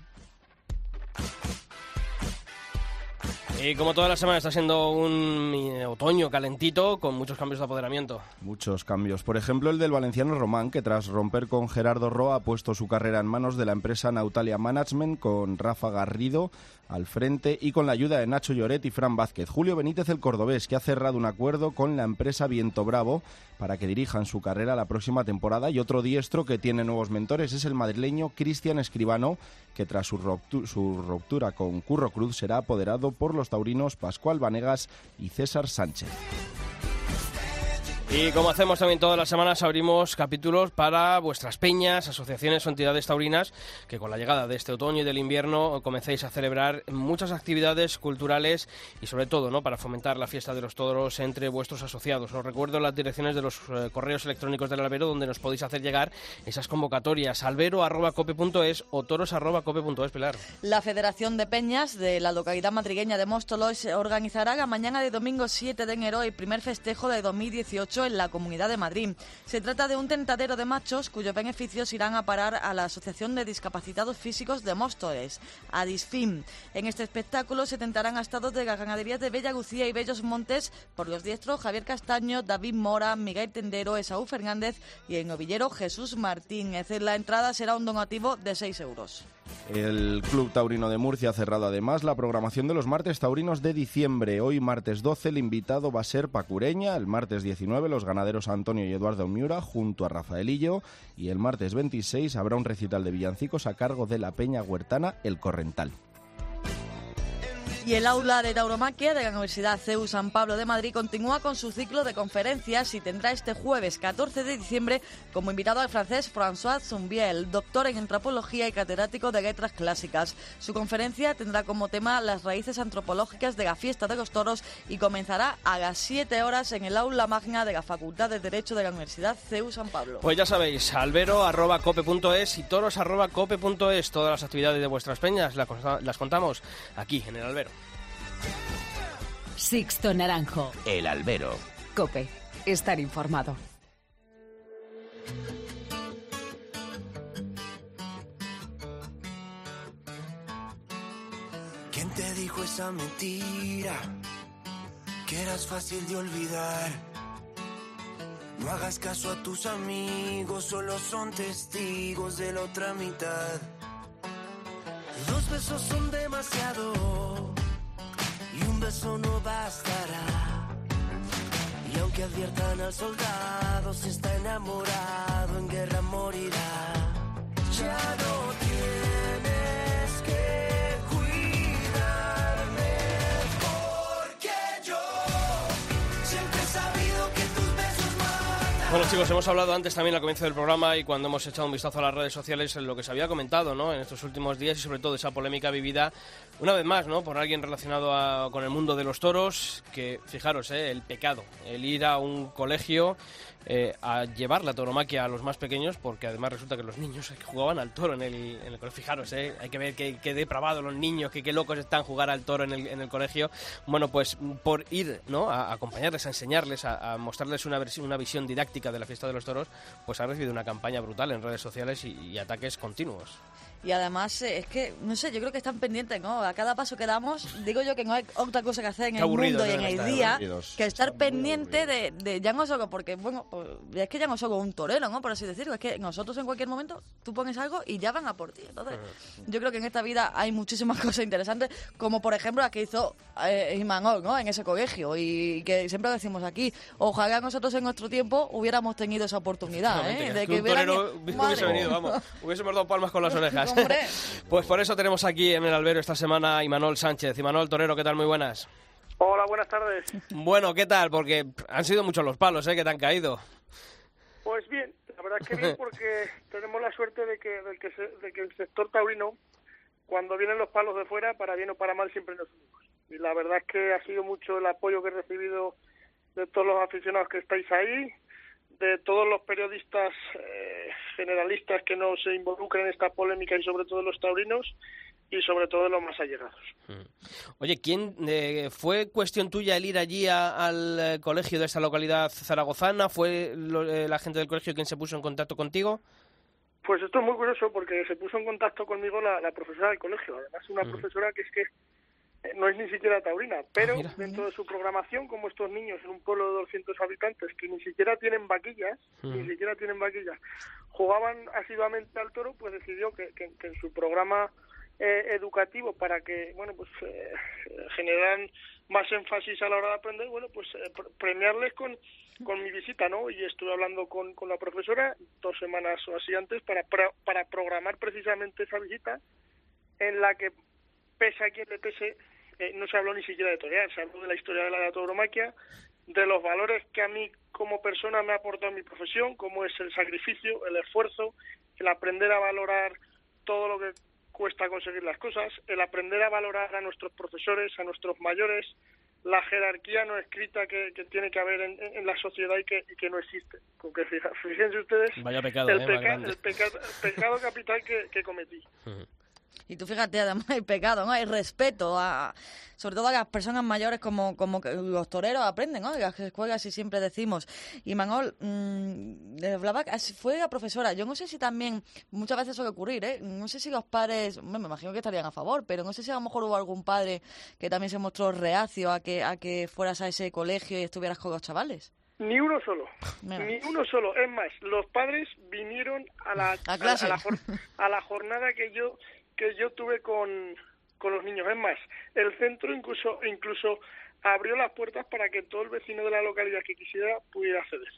Y como toda la semana está siendo un eh, otoño calentito con muchos cambios de apoderamiento. Muchos cambios. Por ejemplo, el del valenciano Román, que tras romper con Gerardo Roa ha puesto su carrera en manos de la empresa Nautalia Management con Rafa Garrido al frente y con la ayuda de Nacho Lloret y Fran Vázquez. Julio Benítez, el cordobés, que ha cerrado un acuerdo con la empresa Viento Bravo para que dirijan su carrera la próxima temporada. Y otro diestro que tiene nuevos mentores es el madrileño Cristian Escribano, que tras su, ruptura con Curro Cruz será apoderado por los taurinos Pascual Vanegas y César Sánchez. Y como hacemos también todas las semanas, abrimos capítulos para vuestras peñas, asociaciones o entidades taurinas que con la llegada de este otoño y del invierno comencéis a celebrar muchas actividades culturales y sobre todo ¿no? para fomentar la fiesta de los toros entre vuestros asociados. Os recuerdo las direcciones de los eh, correos electrónicos del albero donde nos podéis hacer llegar esas convocatorias albero.cope.es o toros.cope.es, Pilar. La Federación de Peñas de la localidad madrigueña de Móstoles organizará mañana de domingo 7 de enero el primer festejo de 2018 en la Comunidad de Madrid. Se trata de un tentadero de machos cuyos beneficios irán a parar a la Asociación de Discapacitados Físicos de Móstoles, ADISFIM. En este espectáculo se tentarán a estados de las ganaderías de Bella Gucía y Bellos Montes por los diestros Javier Castaño, David Mora, Miguel Tendero, Esaú Fernández y el novillero Jesús Martín. Es decir, la entrada será un donativo de 6 euros. El Club Taurino de Murcia ha cerrado además la programación de los martes taurinos de diciembre. Hoy, martes 12, el invitado va a ser Pacureña. El martes 19, los ganaderos Antonio y Eduardo Miura junto a Rafaelillo. Y el martes 26 habrá un recital de villancicos a cargo de la Peña Huertana El Corrental. Y el aula de tauromaquia de la Universidad CEU San Pablo de Madrid continúa con su ciclo de conferencias y tendrá este jueves 14 de diciembre como invitado al francés François Zumbiel, doctor en antropología y catedrático de letras clásicas. Su conferencia tendrá como tema las raíces antropológicas de la fiesta de los toros y comenzará a las 7 horas en el aula magna de la Facultad de Derecho de la Universidad CEU San Pablo. Pues ya sabéis, albero.cope.es y toros.cope.es. Todas las actividades de vuestras peñas las contamos aquí en el albero. Sixto Naranjo. El albero. Cope. Estar informado. ¿Quién te dijo esa mentira? Que eras fácil de olvidar. No hagas caso a tus amigos, solo son testigos de la otra mitad. Dos besos son demasiado beso no bastará. Y que adviertan al soldado si está enamorado en guerra morirá. Ya no Bueno chicos, hemos hablado antes también al comienzo del programa y cuando hemos echado un vistazo a las redes sociales en lo que se había comentado ¿no? en estos últimos días y sobre todo esa polémica vivida una vez más ¿no? por alguien relacionado con el mundo de los toros, que fijaros, ¿eh? el pecado, el ir a un colegio eh, a llevar la tauromaquia a los más pequeños, porque además resulta que los niños jugaban al toro en el, en el colegio, fijaros, ¿eh? hay que ver qué, qué depravados los niños, que qué locos están jugar al toro en el, en el colegio. Bueno, pues por ir ¿no? a, acompañarles, a enseñarles, a, mostrarles una, visión didáctica de la fiesta de los toros, pues ha recibido una campaña brutal en redes sociales y ataques continuos. Y además, eh, es que, no sé, yo creo que están pendientes, ¿no? A cada paso que damos, digo yo que no hay otra cosa que hacer en Qué el mundo y en el día aburridos. que estar pendiente de, de ya no solo, porque, bueno, pues, es que ya no solo un torero, ¿no? Por así decirlo, es que nosotros en cualquier momento tú pones algo y ya van a por ti. Entonces, yo creo que en esta vida hay muchísimas cosas interesantes, como por ejemplo la que hizo eh, Imanol, ¿no? En ese colegio y que siempre decimos aquí, ojalá nosotros en nuestro tiempo hubiéramos tenido esa oportunidad, ¿eh? De que un hubieran- torero hubiese venido, vamos, hubiésemos dado palmas con las orejas. Hombre. Pues por eso tenemos aquí en el albero esta semana a Imanol Sánchez. Imanol Torero, ¿qué tal? Muy buenas. Hola, buenas tardes. Bueno, ¿qué tal? Porque han sido muchos los palos ¿eh? que te han caído. Pues bien, la verdad es que bien porque tenemos la suerte de que, de que, se- de que el sector taurino, cuando vienen los palos de fuera, para bien o para mal, siempre nos unimos. Y la verdad es que ha sido mucho el apoyo que he recibido de todos los aficionados que estáis ahí, de todos los periodistas eh, generalistas que no se involucran en esta polémica y sobre todo los taurinos y sobre todo de los más allegados. Oye, ¿quién eh, fue cuestión tuya el ir allí a- al eh, colegio de esta localidad zaragozana? ¿Fue lo- eh, la gente del colegio quien se puso en contacto contigo? Pues esto es muy curioso porque se puso en contacto conmigo la, la profesora del colegio, además una profesora que es que no es ni siquiera taurina, pero mira. dentro de su programación, como estos niños en un pueblo de 200 habitantes que ni siquiera tienen vaquillas, ni siquiera tienen vaquillas, jugaban asiduamente al toro, pues decidió que, que- que en su programa eh, educativo para que, bueno, pues eh, generaran más énfasis a la hora de aprender, bueno, pues eh, pr- premiarles con, con mi visita, ¿no? Y estuve hablando con, con la profesora dos semanas o así antes para, para, para programar precisamente esa visita en la que, pese a quien le pese, eh, no se habló ni siquiera de torear, se habló de la historia de la tauromaquia, de los valores que a mí como persona me ha aportado mi profesión, como es el sacrificio, el esfuerzo, el aprender a valorar todo lo que cuesta conseguir las cosas, el aprender a valorar a nuestros profesores, a nuestros mayores, la jerarquía no escrita que, que tiene que haber en, en la sociedad y que, y que no existe. Porque fíjense ustedes Vaya pecado, el, ¿eh? Peca- el peca- el pecado capital que, que cometí. Y tú fíjate, además, el pecado, ¿no? El respeto, a, sobre todo a las personas mayores como, como que los toreros aprenden, ¿no? En las escuelas y siempre decimos. Y Manol, mmm, hablaba, fue la profesora. Yo no sé si también, muchas veces suele ocurrir, ¿eh? No sé si los padres, me imagino que estarían a favor, pero no sé si a lo mejor hubo algún padre que también se mostró reacio a que, a que fueras a ese colegio y estuvieras con los chavales. Ni uno solo, Mira. ni uno solo. Es más, los padres vinieron a la, A la, a la jornada que yo que yo tuve con, con los niños. Es más, el centro incluso incluso abrió las puertas para que todo el vecino de la localidad que quisiera pudiera acceder.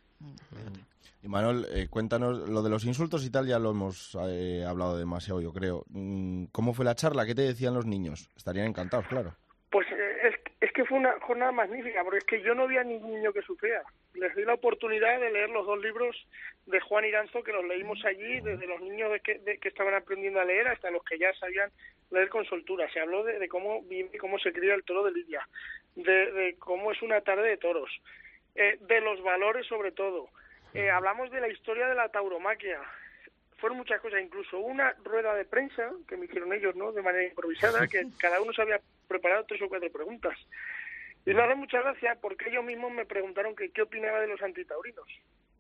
Y Manuel, eh, cuéntanos, lo de los insultos y tal ya lo hemos eh, hablado demasiado, yo creo. Mm, ¿Cómo fue la charla? ¿Qué te decían los niños? Estarían encantados, claro. Pues eh, es que fue una jornada magnífica, porque es que yo no vi a ningún niño que sufriera. Les di la oportunidad de leer los dos libros de Juan Iranzo, que los leímos allí, desde los niños de que, de que estaban aprendiendo a leer hasta los que ya sabían leer con soltura. Se habló de, de cómo vive cómo se cría el toro de Lidia, de, de cómo es una tarde de toros, eh, de los valores sobre todo. Eh, hablamos de la historia de la tauromaquia, fueron muchas cosas, incluso una rueda de prensa que me hicieron ellos, ¿no? De manera improvisada, que cada uno se había preparado tres o cuatro preguntas. Y me da mucha gracia porque ellos mismos me preguntaron que qué opinaba de los antitaurinos.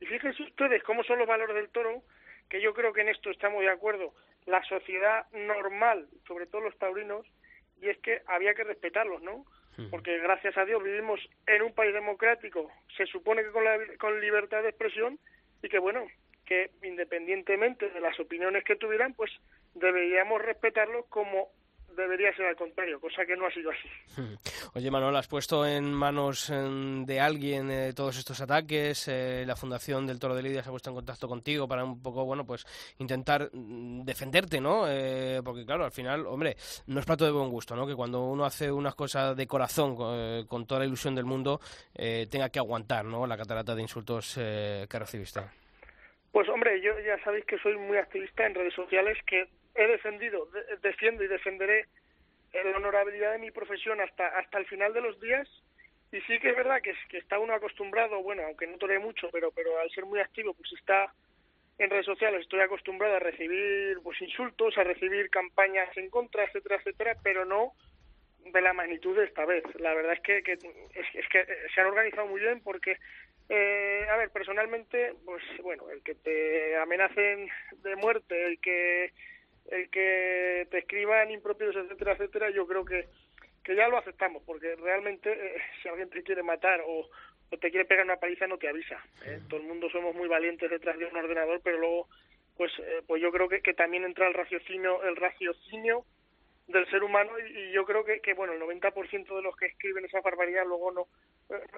Y fíjense ustedes cómo son los valores del toro, que yo creo que en esto estamos de acuerdo, la sociedad normal, sobre todo los taurinos, y es que había que respetarlos, ¿no? Porque gracias a Dios vivimos en un país democrático, se supone que con, la, con libertad de expresión, y que bueno, que independientemente de las opiniones que tuvieran, pues deberíamos respetarlos como debería ser al contrario, cosa que no ha sido así. Oye, Manuel, ¿has puesto en manos de alguien eh, todos estos ataques? Eh, la Fundación del Toro de Lidia se ha puesto en contacto contigo para un poco, bueno, pues intentar mm, defenderte, ¿no? Eh, porque, claro, al final, hombre, no es plato de buen gusto, ¿no? Que cuando uno hace unas cosas de corazón, con toda la ilusión del mundo, tenga que aguantar, ¿no? La catarata de insultos que recibiste. Pues hombre, yo ya sabéis que soy muy activista en redes sociales, que he defendido, defiendo y defenderé la honorabilidad de mi profesión hasta hasta el final de los días y sí que es verdad que, que está uno acostumbrado, bueno, aunque no tore mucho, pero pero al ser muy activo, pues está en redes sociales, estoy acostumbrado a recibir pues insultos, a recibir campañas en contra, etcétera, etcétera, pero no de la magnitud de esta vez. La verdad es que, que es, que se han organizado muy bien porque eh, a ver, personalmente, pues bueno, el que te amenacen de muerte, el que el que te escriban impropios, etcétera, etcétera, yo creo que, que ya lo aceptamos, porque realmente eh, si alguien te quiere matar o, te quiere pegar una paliza no te avisa. ¿eh? Todo el mundo somos muy valientes detrás de un ordenador, pero luego, pues, eh, pues yo creo que, que también entra el raciocinio, el raciocinio del ser humano y, yo creo que, que, bueno, el 90% de los que escriben esa barbaridad luego no,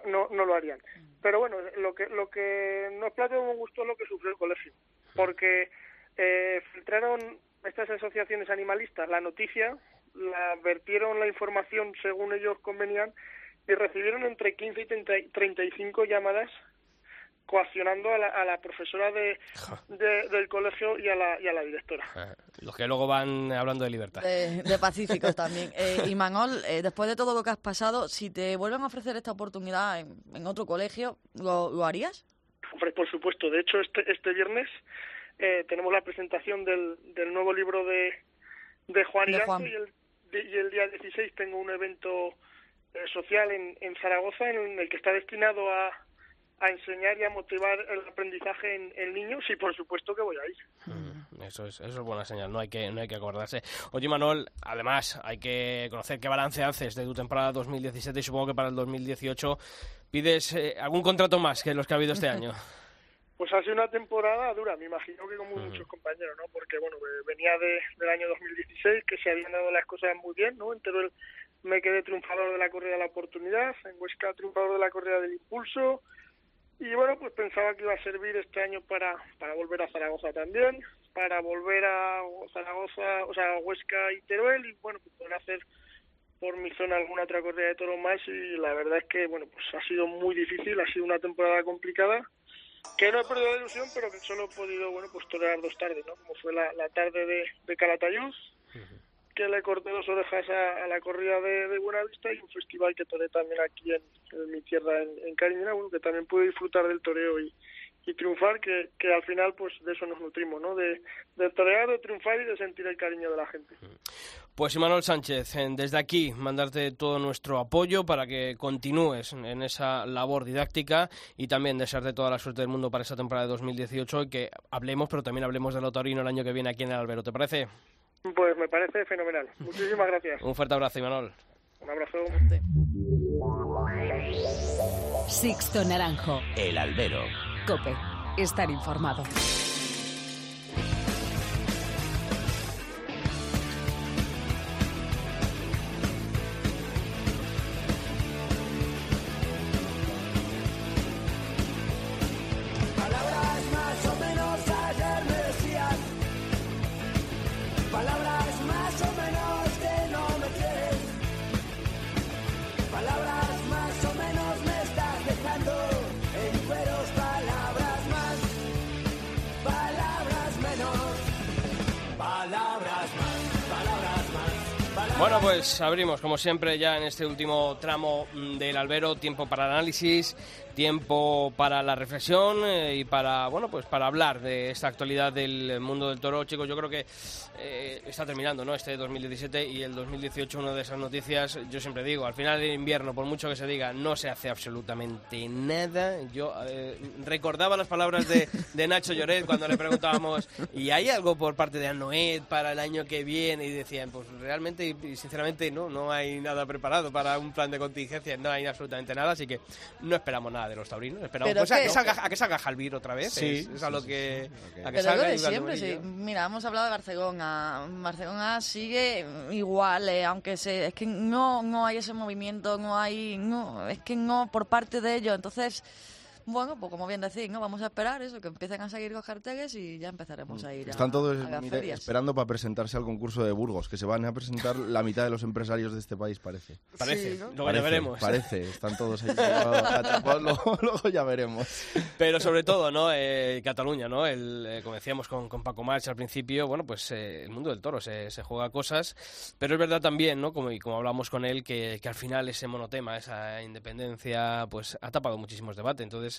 no, no lo harían. Pero bueno, lo que, lo que no es plato de buen gusto es lo que sufrió el colegio, porque eh, filtraron estas asociaciones animalistas la noticia, la vertieron la información según ellos convenían y recibieron entre 15 y 35 llamadas coaccionando a la, a la profesora de, del colegio y a la, y a la directora. Eh, los que luego van hablando de libertad. De, pacíficos también. Eh, y Manol, eh, después de todo lo que has pasado, si te vuelven a ofrecer esta oportunidad en, en otro colegio, ¿lo, ¿lo, harías? Hombre, por supuesto. De hecho, este, este viernes eh, tenemos la presentación del, del nuevo libro de, de Juan y el, y el día 16 tengo un evento eh, social en, en Zaragoza en el que está destinado a, a enseñar y a motivar el aprendizaje en, en, niños y por supuesto que voy a ir. Mm, eso es, eso es buena señal, no hay que, no hay que acordarse. Oye Manuel, además hay que conocer qué balance haces de tu temporada 2017 y supongo que para el 2018 pides eh, algún contrato más que los que ha habido este año. Pues ha sido una temporada dura, me imagino que como muchos compañeros, ¿no? Porque, bueno, venía de, del año 2016, que se habían dado las cosas muy bien, ¿no? En Teruel me quedé triunfador de la corrida de la oportunidad, en Huesca triunfador de la corrida del impulso, y bueno, pues pensaba que iba a servir este año para, para volver a Zaragoza también, para volver a Zaragoza, o sea, a Huesca y Teruel, y bueno, pues poder hacer por mi zona alguna otra corrida de toro más, y la verdad es que, bueno, pues ha sido muy difícil, ha sido una temporada complicada, que no he perdido la ilusión, pero que solo he podido, bueno, pues torear dos tardes, ¿no? Como fue la, la tarde de, de Calatayud, que le corté dos orejas a, a la corrida de, de, Buenavista y un festival que toré también aquí en, mi tierra, en, en bueno, que también pude disfrutar del toreo y, triunfar, que, al final pues de eso nos nutrimos, ¿no? De, de torear, de triunfar y de sentir el cariño de la gente. Pues Manuel Sánchez, desde aquí mandarte todo nuestro apoyo para que continúes en esa labor didáctica y también desearte toda la suerte del mundo para esta temporada de 2018 y que hablemos, pero también hablemos del Otorino el año que viene aquí en el Albero, ¿te parece? Pues me parece fenomenal. Muchísimas gracias. Un fuerte abrazo, Imanol. Un abrazo. Sixto Naranjo. El Albero. Cope. Estar informado. Bueno, pues abrimos, como siempre, ya en este último tramo del albero, tiempo para análisis, tiempo para la reflexión eh, y para, bueno, pues para hablar de esta actualidad del mundo del toro. Chicos, yo creo que eh, está terminando, ¿no? Este 2017 y el 2018, una de esas noticias, yo siempre digo, al final del invierno, por mucho que se diga, no se hace absolutamente nada. Yo eh, recordaba las palabras de, de, Nacho Lloret cuando le preguntábamos, ¿y hay algo por parte de Anoed para el año que viene? Y decían, pues realmente y sinceramente no, no hay nada preparado para un plan de contingencia, no hay absolutamente nada, así que no esperamos nada de los taurinos. Esperamos Pero pues, a, que- salga, a que salga Jalvir otra vez. Sí, es, es a lo sí, que, sí, sí, ok. a que Pero salga lo de y siempre, sí. Mira, hemos hablado de Barcelona. Barcelona sigue igual, eh, aunque se, es que no, no hay ese movimiento, no hay, no, es que no por parte de ellos. Entonces, bueno, pues como bien decís, ¿no? Vamos a esperar eso, que empiecen a seguir los carteles y ya empezaremos a ir a, Están todos a las mire, ferias. esperando para presentarse al concurso de Burgos, que se van a presentar la mitad de los empresarios de este país, parece. Parece, Sí, ¿no? luego parece, ya veremos. Parece, están todos ahí. atrapados, luego, luego ya veremos. Pero sobre todo, ¿no? Eh, Cataluña, ¿no? El, eh, como decíamos con, con Paco March al principio, bueno, pues eh, el mundo del toro se, se juega cosas, pero es verdad también, ¿no? Como, y como hablamos con él, que, que al final ese monotema, esa independencia, pues ha tapado muchísimos debates. Entonces,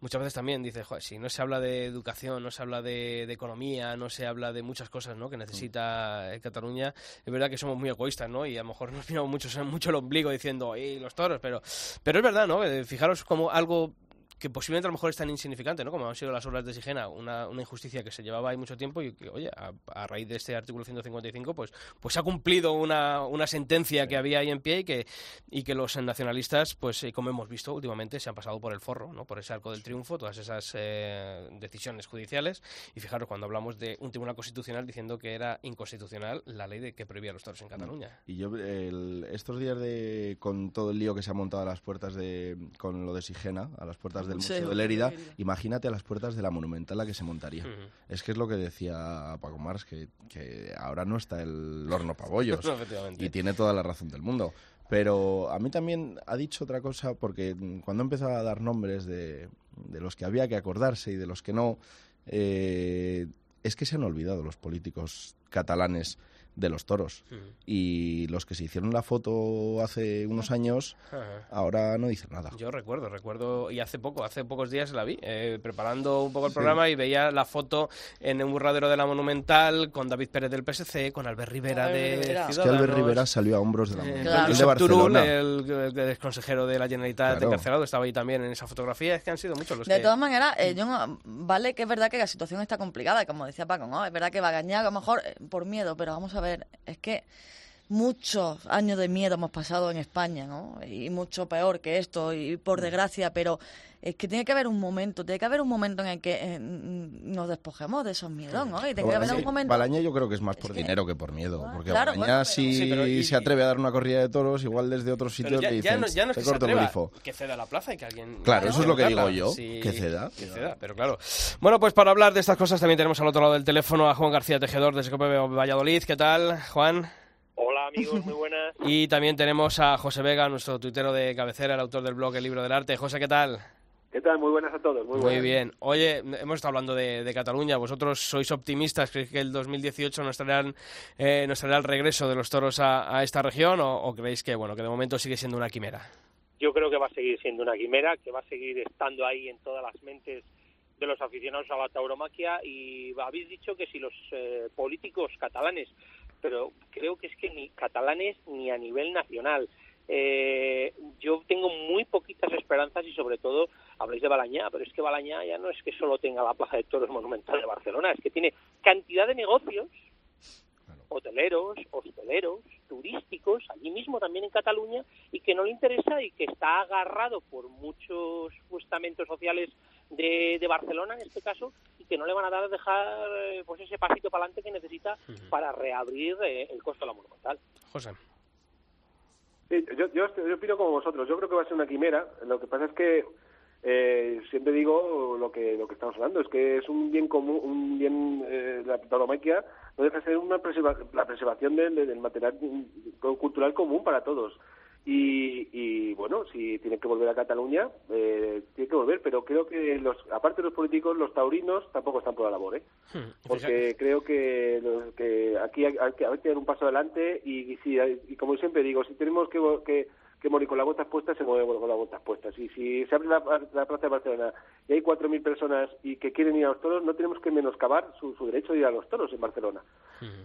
muchas veces también dice, "Joder, si no se habla de educación, no se habla de, de economía, no se habla de muchas cosas, ¿no? Que necesita eh, Cataluña, es verdad que somos muy egoístas, ¿no? Y a lo mejor nos miramos mucho, mucho el ombligo diciendo, ¡y los toros! Pero, pero es verdad, ¿no? Eh, Fijaros como algo que posiblemente a lo mejor es tan insignificante, ¿no? Como han sido las obras de Sigena, una, una injusticia que se llevaba ahí mucho tiempo y que, oye, a, a raíz de este artículo 155, pues, pues ha cumplido una, una sentencia que había ahí en pie y que, y que los nacionalistas, pues eh, como hemos visto últimamente, se han pasado por el forro, ¿no? Por ese arco del triunfo, todas esas eh, decisiones judiciales. Y fijaros, cuando hablamos de un tribunal constitucional diciendo que era inconstitucional la ley de que prohibía los toros en Cataluña. Y yo, el- estos días de con todo el lío que se ha montado a las puertas de con lo de Sigena, a las puertas del Sí, Museo de Lérida, Lérida. imagínate a las puertas de la Monumental la que se montaría. Es que es lo que decía Paco Mars, que, que ahora no está el horno pabollos. No, efectivamente. y tiene toda la razón del mundo. Pero a mí también ha dicho otra cosa, porque cuando empezaba a dar nombres de, de los que había que acordarse y de los que no, eh, es que se han olvidado los políticos catalanes de los toros. Y los que se hicieron la foto hace unos años, ahora no dicen nada. Yo recuerdo, recuerdo, y hace poco, hace pocos días la vi, eh, preparando un poco el programa y veía la foto en un burradero de la Monumental con David Pérez del PSC, con Albert Rivera Albert de. Es que Albert Rivera salió a hombros de la eh, Monumental. Claro. El de Barcelona. el, el exconsejero de la Generalitat Claro. encarcelado, estaba ahí también en esa fotografía. Es que han sido muchos los De que... todas maneras, eh, yo no- vale que es verdad que la situación está complicada, como decía Paco, ¿no? Es verdad que va a ganar a lo mejor eh, por miedo, pero vamos a ver, es que muchos años de miedo hemos pasado en España, ¿no? Y mucho peor que esto, y por desgracia, pero es que tiene que haber un momento, tiene que haber un momento en el que eh, nos despojemos de esos miedos, ¿no? Y tiene que haber un momento... Balaña yo creo que es más por que- dinero que por miedo. Porque claro, Balaña bueno, pero- si Sí, pero y- se atreve a dar una corrida de toros, igual desde otros Pero sitios ya, te ya dicen, no, ya no es te que se corto el grifo. que ceda la plaza y que alguien... Claro, eso es lo que digo yo, Sí, que ceda. Que ceda, pero claro. Bueno, pues para hablar de estas cosas también tenemos al otro lado del teléfono a Juan García Tejedor desde Cope Valladolid. ¿Qué tal, Juan? Hola amigos, muy buenas. Y también tenemos a José Vega, nuestro tuitero de cabecera, el autor del blog El Libro del Arte. José, ¿qué tal? ¿Qué tal? Muy buenas a todos. Muy, bien. Oye, hemos estado hablando de, de Cataluña. ¿Vosotros sois optimistas? ¿Creéis que el 2018 nos traerán, eh, nos traerá el regreso de los toros a, a esta región o, o creéis que, bueno, que de momento sigue siendo una quimera? Yo creo que va a seguir siendo una quimera, que va a seguir estando ahí en todas las mentes de los aficionados a la tauromaquia y habéis dicho que si los eh, políticos catalanes, pero creo que es que ni catalanes ni a nivel nacional. Eh, yo tengo muy poquitas esperanzas y sobre todo habláis de Balañá, pero es que Balañá ya no es que solo tenga la Plaza de Toros Monumental de Barcelona, es que tiene cantidad de negocios hoteleros, hosteleros, turísticos, allí mismo también en Cataluña, y que no le interesa y que está agarrado por muchos estamentos sociales de, de Barcelona, en este caso, que no le van a dar a dejar eh, pues ese pasito para adelante que necesita para reabrir eh, el costo de la monumental. José. Sí, yo, yo, estoy- yo opino como vosotros. Yo creo que va a ser una quimera. Lo que pasa es que eh, siempre digo lo que lo que estamos hablando es que es un bien común, un bien eh, la tauromaquia no deja de ser una preserva- la preservación del, del material cultural común para todos. Y, y, bueno, si tienen que volver a Cataluña, eh, tienen que volver, pero creo que los, aparte de los políticos, los taurinos tampoco están por la labor, ¿eh? porque creo que, que aquí hay, hay que hay que dar un paso adelante y, y si, y como siempre digo, si tenemos que, que, que morir con las botas puestas, se mueve con las botas puestas. Y si se abre la, la plaza de Barcelona y hay 4.000 personas y que quieren ir a los toros, no tenemos que menoscabar su, su derecho de ir a los toros en Barcelona.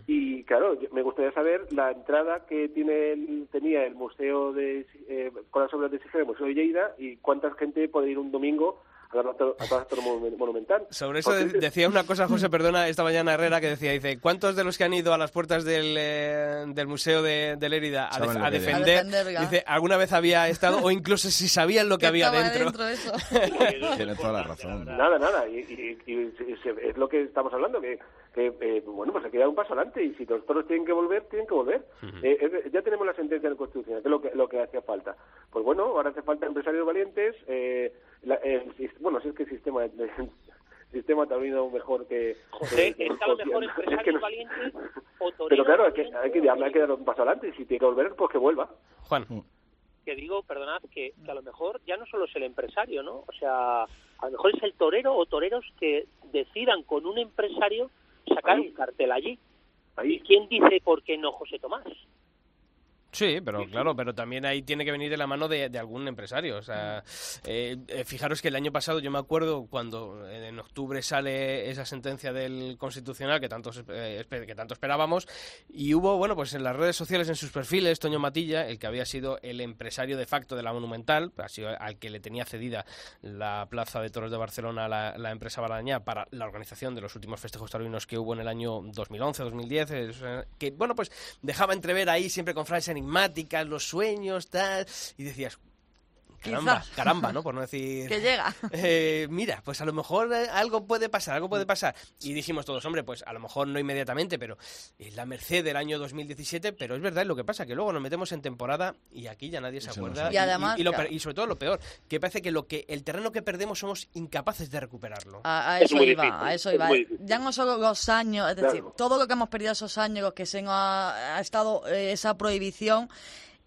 Y claro, me gustaría saber la entrada que tiene el- tenía el museo de eh, con las obras de Sigena, el Museo de Lleida, y cuánta gente puede ir un domingo Monumental. Sobre eso decía una cosa José, perdona, esta mañana Herrera que decía, dice, ¿cuántos de los que han ido a las puertas del, eh, del Museo de, de Lérida a, defender, dice, alguna vez había estado o incluso si sabían lo que, había dentro? Tiene toda la razón. Nada, nada, y, es lo que estamos hablando, que, que eh, bueno, pues hay que dar un paso adelante y si los toros tienen que volver, tienen que volver. Eh, ya tenemos la sentencia del Constitucional, que es lo que, lo que hacía falta. Pues bueno, ahora hace falta empresarios valientes, eh, bueno, si es que el sistema de, sistema taurino mejor que... José, que, está lo mejor empresarios valientes o Pero claro, hay que, hay, que, hay que dar un paso adelante y si tiene que volver, pues que vuelva. Juan. Que digo, perdonad, que, que a lo mejor ya no solo es el empresario, ¿no? O sea, a lo mejor es el torero o toreros que decidan con un empresario sacar un cartel allí. ¿Y quién dice por qué no José Tomás? Sí, pero claro, pero también ahí tiene que venir de la mano de, algún empresario. O sea, eh, eh, fijaros que el año pasado yo me acuerdo cuando en octubre sale esa sentencia del Constitucional que tanto, eh, que tanto esperábamos y hubo, bueno, pues en las redes sociales, en sus perfiles, Toño Matilla, el que había sido el empresario de facto de la Monumental, ha sido al que le tenía cedida la Plaza de Toros de Barcelona la, la empresa Barañá para la organización de los últimos festejos taurinos que hubo en el año 2011-2010, que, bueno, pues dejaba entrever ahí siempre con frases los sueños, tal, y decías, caramba, caramba, ¿no? Por no decir... Que llega. Eh, mira, pues a lo mejor eh, algo puede pasar, algo puede pasar. Y dijimos todos, hombre, pues a lo mejor no inmediatamente, pero es la merced del año 2017, pero es verdad lo que pasa, que luego nos metemos en temporada y aquí ya nadie se acuerda. Y, además... Y, sobre todo lo peor, que parece que lo que el terreno que perdemos somos incapaces de recuperarlo. A, eso iba, a eso iba. Ya no solo los años, es decir, todo lo que hemos perdido esos años, los que se nos ha, estado eh, esa prohibición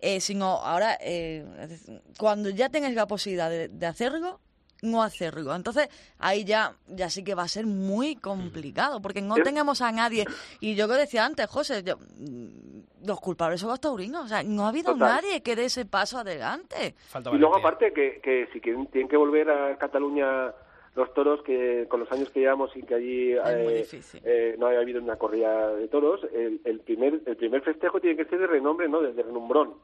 eh, sino ahora, eh, cuando ya tengas la posibilidad de, hacerlo, no hacerlo. Entonces, ahí ya, ya sí que va a ser muy complicado, porque no tengamos a nadie. Y yo que decía antes, José, mm, los culpables son los taurinos. O sea, no ha habido nadie que dé ese paso adelante. y luego, aparte, que, que si tienen que volver a Cataluña los toros que con los años que llevamos y que allí eh, eh, no haya habido una corrida de toros, el, primer el primer festejo tiene que ser de renombre, ¿no? De, renombrón,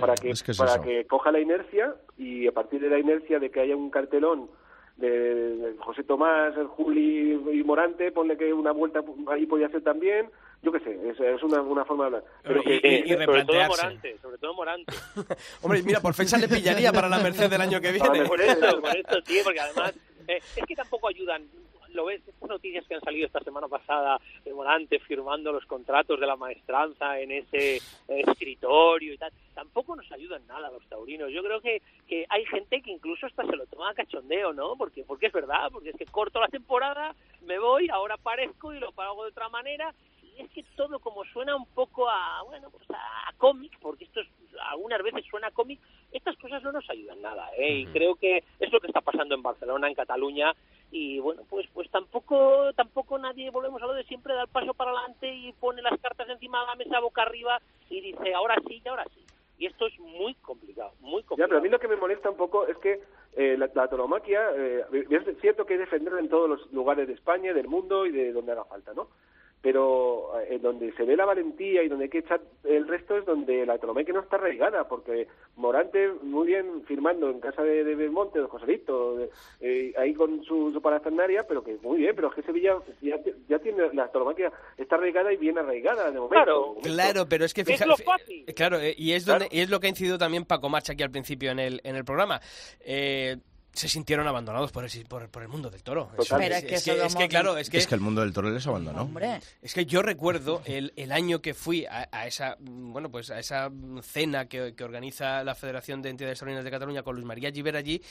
para que, para que coja la inercia y a partir de la inercia de que haya un cartelón de, José Tomás, el Juli y Morante, ponle que una vuelta ahí podía ser también, yo qué sé, es, una, una, forma de hablar. Pero y, sobre todo Morante, sobre todo Morante. Hombre, mira, por fecha le pillaría para la Merced del año que viene. Por eso, por eso, sí, porque además eh, es que tampoco ayudan lo ves, estas noticias que han salido esta semana pasada de Morante firmando los contratos de la maestranza en ese escritorio y tal, tampoco nos ayudan nada los taurinos. Yo creo que, que hay gente que incluso hasta se lo toma cachondeo, ¿no? Porque, porque es verdad, porque es que corto la temporada, me voy, ahora aparezco y lo pago de otra manera es que todo como suena un poco a, bueno, pues a, cómic, porque esto es, algunas veces suena a cómic, estas cosas no nos ayudan nada, ¿eh? Y creo que es lo que está pasando en Barcelona, en Cataluña, y bueno, pues pues tampoco tampoco nadie, volvemos a lo de siempre, da el paso para adelante y pone las cartas encima de la mesa boca arriba y dice, ahora sí y ahora sí. Y esto es muy complicado, muy complicado. Ya, pero a mí lo que me molesta un poco es que eh, la, la tauromaquia, eh, es cierto que hay que defenderla en todos los lugares de España, del mundo y de donde haga falta, ¿no? Pero eh, en donde se ve la valentía y donde hay que echar el resto es donde la que no está arraigada, porque Morante muy bien firmando en casa de, de Belmonte, de Joselito, eh, ahí con su, su parafernaria, pero que muy bien, pero es que Sevilla ya, ya tiene la tauromaquia está arraigada y bien arraigada de momento. Claro, pero es que fíjate, claro, eh, y es donde y es lo que ha incidido también Paco Marcha aquí al principio en el en el programa. Eh, se sintieron abandonados por el, por, el mundo del toro. es, que, claro, es que, es que el mundo del toro les abandonó. Es que yo recuerdo el, el año que fui a, esa bueno pues a esa cena que, que organiza la Federación de Entidades Taurinas de Cataluña con Luis María Giver allí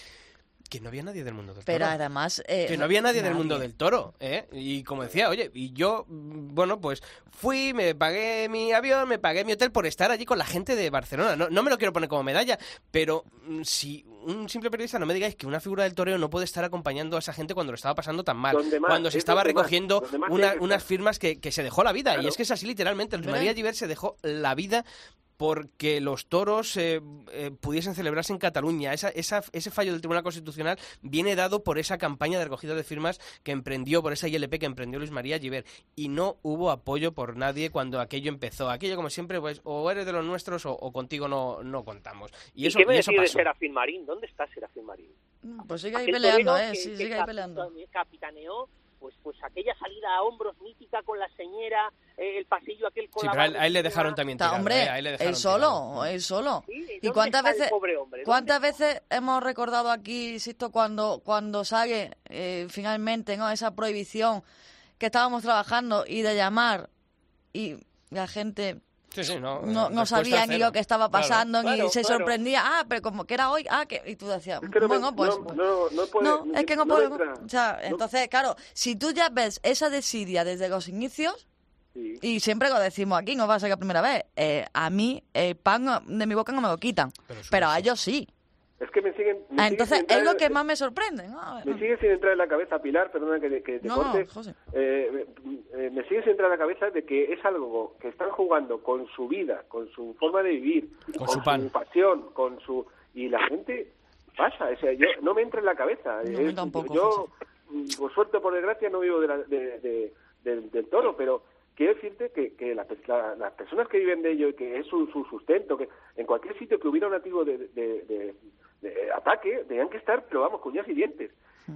que no había nadie del mundo del Pero toro. además... Eh, que no había nadie, del mundo del toro, ¿eh? Y como decía, oye, y yo, bueno, pues fui, me pagué mi avión, me pagué mi hotel por estar allí con la gente de Barcelona. No, no me lo quiero poner como medalla, pero mm, si un simple periodista no me digáis que una figura del toreo no puede estar acompañando a esa gente cuando lo estaba pasando tan mal, cuando se estaba recogiendo unas firmas que, que, se dejó la vida. Y es que es así literalmente. Luis María Giver se dejó la vida porque los toros eh, eh, pudiesen celebrarse en Cataluña. Esa, esa, ese fallo del Tribunal Constitucional viene dado por esa campaña de recogida de firmas que emprendió, por esa ILP que emprendió Luis María Giver. Y no hubo apoyo por nadie cuando aquello empezó. Aquello, como siempre, pues o eres de los nuestros o, contigo no, no contamos. Y, eso, qué me de Serafín Marín? ¿Dónde está Serafín Marín? Pues sigue ahí aquel peleando, ¿eh? que- Sí, que sigue ahí peleando. capitaneó pues pues aquella salida a hombros mítica con la señora, eh, el pasillo aquel con Sí, la pero a él, a él le dejaron también Está, tirado, hombre, ¿eh? A él le dejaron él solo, él solo. Sí, ¿Y ¿dónde cuántas veces, pobre hombre? ¿Dónde cuántas veces hemos recordado aquí, insisto, cuando, cuando sale eh, finalmente ¿no? esa prohibición que estábamos trabajando y de llamar y la gente Sí, sí, no. no, sabía ni lo que estaba pasando claro, ni se claro. sorprendía. Ah, pero como que era hoy, ah, que y tú decías, Es que no me- bueno, pues... no- pues- no- no puede- no, es que no, puedo. entra. O sea, No- entonces, claro, si tú ya ves esa desidia desde los inicios, Sí. y siempre lo decimos aquí, no va a ser la primera vez, eh, a mí el pan de mi boca no me lo quitan, Pero pero a ellos sí. Es que me siguen... me Ah, sigue entonces, sin entrar es lo en- que más me sorprende. ¿no? Me sigue sin entrar en la cabeza, Pilar, perdona que, que te No, no, corte. José. Eh, eh, me sigue sin entrar en la cabeza de que es algo que están jugando con su vida, con su forma de vivir, Con su pan. pasión, con su... Y la gente pasa, o sea, yo, no me entra en la cabeza. No, Es- tampoco, yo, mm, por suerte o por desgracia, no vivo de la- de- de- del, del toro, pero quiero decirte que, que la- la- las personas que viven de ello y que es su, su sustento, que en cualquier sitio que hubiera un activo de, de- de- de ataque, tenían que estar, pero vamos, cuñas y dientes.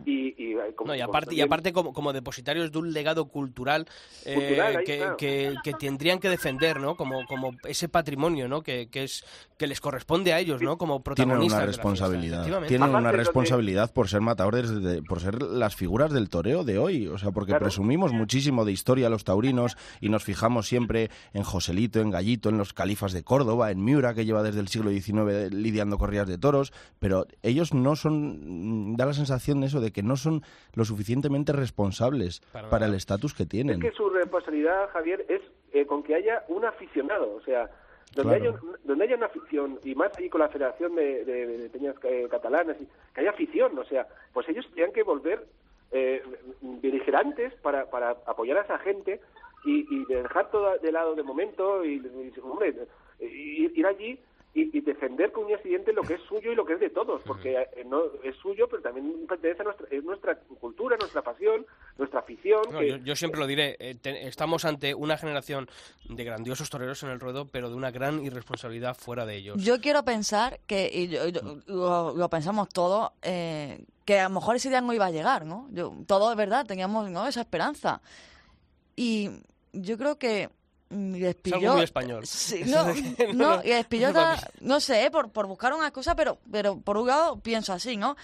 Y, y, eh, como- No, y como aparte, y también- aparte como, como depositarios de un legado cultural, eh, Cultural, ahí que, está. que, que tendrían que defender, ¿no? Como, como ese patrimonio, ¿no? Que, que es que les corresponde a ellos, ¿no? Como Tienen protagonistas. una la fiesta, responsabilidad. Tienen Aparte, una que- responsabilidad por ser matadores, de- por ser las figuras del toreo de hoy. O sea, porque Claro. presumimos muchísimo de historia los taurinos y nos fijamos siempre en Joselito, en Gallito, en los califas de Córdoba, en Miura, que lleva desde el siglo XIX lidiando corridas de toros. Pero ellos no son. Da la sensación de eso, de que no son lo suficientemente responsables Para el estatus que Es tienen. que su responsabilidad, Javier, es eh, con que haya un aficionado, o sea, donde, Claro. haya, un- donde haya una afición, y más ahí con la Federación de, de, de Peñas eh, Catalanas, y que haya afición, o sea, pues ellos tendrían que volver eh, beligerantes para, para apoyar a esa gente y, y dejar todo de lado de momento y, y, hombre, ir, ir allí y, y defender con un siguiente lo que es suyo y lo que es de todos, porque eh, no es suyo, pero también pertenece a nuestra, es nuestra cultura, nuestra pasión, nuestra afición. No, que- yo, yo siempre lo diré, eh, te- estamos ante una generación de grandiosos toreros en el ruedo, pero de una gran irresponsabilidad fuera de ellos. Yo quiero pensar que, y yo- yo- lo, lo pensamos todos, eh, que a lo mejor ese día no iba a llegar, ¿no? Yo, todo es verdad, teníamos ¿no? esa esperanza. Y yo creo que mm, les Es algo pilló... muy español. Sí, no, no, no, y les pilló no sé, eh, por, por buscar una excusa, pero, pero por un lado pienso así, ¿no?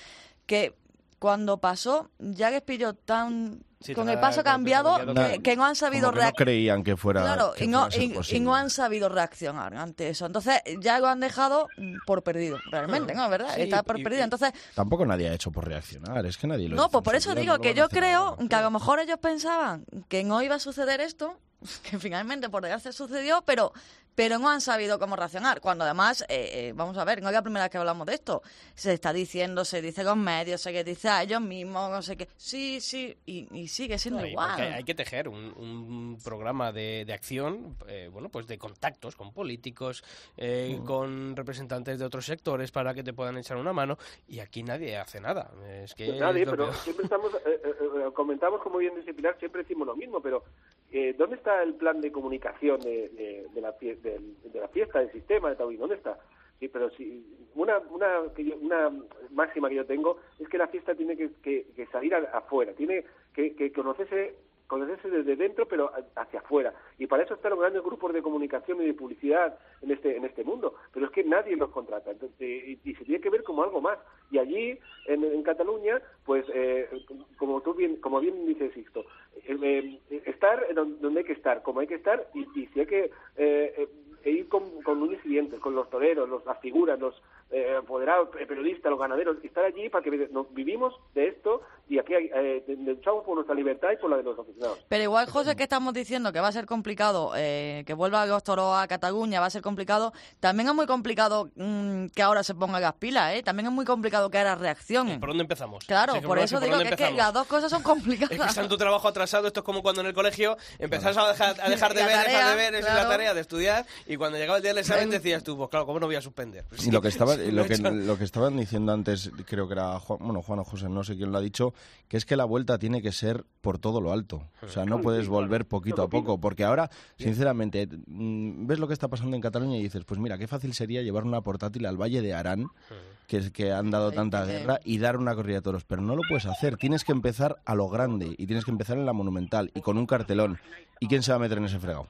Que cuando pasó, ya les pilló tan... Sí, con el paso cambiado, cambiado que, que- que no han sabido que no reaccionar. creían que fuera, Claro, que y no, fuera a ser y- y posible. no han sabido reaccionar ante eso. Entonces, ya lo han dejado por perdido, realmente, ¿no? ¿Verdad? Sí, Está por y- perdido. Entonces, Tampoco nadie ha hecho por reaccionar, es que nadie lo no, pues por eso digo no que yo creo que a lo mejor ellos pensaban que no iba a suceder esto, que finalmente por desgracia sucedió, pero pero no han sabido cómo reaccionar. Cuando además, eh, eh, vamos a ver, no es la primera vez que hablamos de esto. Se está diciendo, se dice con medios, se que dice a ellos mismos, no sé qué. Sí, sí, y, y sigue siendo No, igual. hay que tejer un, un programa de, de acción, eh, bueno, pues de contactos con políticos, eh, Mm. con representantes de otros sectores para que te puedan echar una mano. Y aquí nadie hace nada. Es que Pues nadie, es pero peor. siempre estamos, eh, comentamos como bien dice Pilar, siempre decimos lo mismo, pero eh, ¿dónde está el plan de comunicación de, de, de la, del- de la fiesta, del sistema de Taurino? ¿Dónde está? Sí, pero si una, una, una máxima que yo tengo es que la fiesta tiene que, que- que salir afuera, tiene que, que conocerse conocerse desde dentro pero hacia afuera. Y para eso están los grandes grupos de comunicación y de publicidad en este en este mundo. Pero es que nadie los contrata. Entonces, y, y se tiene que ver como algo más. Y allí en, en Cataluña pues eh, como tú bien como bien dice Sixto eh, eh, estar donde hay que estar como hay que estar y, y si hay que eh, eh, ir con, con y dientes, con los toreros, los, las figuras, los eh, apoderados, eh, periodistas, los ganaderos, y estar allí para que nos vivimos de esto y aquí hay, eh, luchamos por nuestra libertad y por la de los aficionados. Pero igual, José, que estamos diciendo que va a ser complicado eh, que vuelva los toros a Cataluña, va a ser complicado. También es muy complicado mm, que ahora se pongan las pilas, ¿eh? También es muy complicado que ahora reaccionen. ¿Por dónde empezamos? Claro, Sí, por eso digo que, es que las dos cosas son complicadas. Es que está en tu trabajo atrasado, esto es como cuando en el colegio empezás a dejar, a dejar de La ver, tarea, dejar de ver, es la claro. tarea de estudiar, y cuando llegaba el día del examen decías tú, pues claro, ¿cómo no voy a suspender? Pues Y sí, lo que estaba, lo, que, lo que estaban diciendo antes, creo que era Juan, bueno, Juan o José, no sé quién lo ha dicho, que es que la vuelta tiene que ser por todo lo alto. O sea, no puedes volver poquito a poco, porque ahora, sinceramente, mm, ves lo que está pasando en Cataluña y dices, pues mira, qué fácil sería llevar una portátil al Valle de Arán, que, es, que han dado tanta guerra, y dar una corrida de toros. Pero no lo puedes hacer, tienes que empezar a lo grande, y tienes que empezar en la monumental, y con un cartelón. ¿Y quién se va a meter en ese fregado?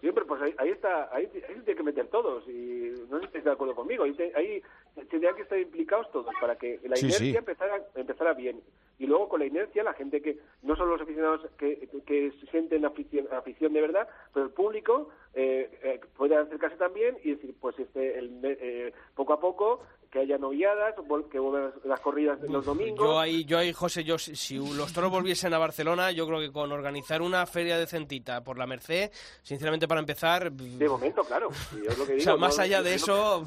Siempre, pues ahí, ahí está, ahí, ahí se tiene que meter todos y no sé si estáis de acuerdo conmigo, ahí, te- ahí tendrían que estar implicados todos para que la Sí, inercia sí. Empezara, empezara bien. Y luego con la inercia la gente que, no solo los aficionados que, que sienten afición, afición de verdad, pero el público eh, eh, puede acercarse también y decir, pues este el, eh, poco a poco que haya noviadas, que vuelvan las- corridas los domingos. Yo ahí, yo ahí, José, yo si, si los toros volviesen a Barcelona, yo creo que con organizar una feria decentita por la Merced, sinceramente para empezar, De momento, claro. sí, es lo que o sea, no- más allá de no- eso,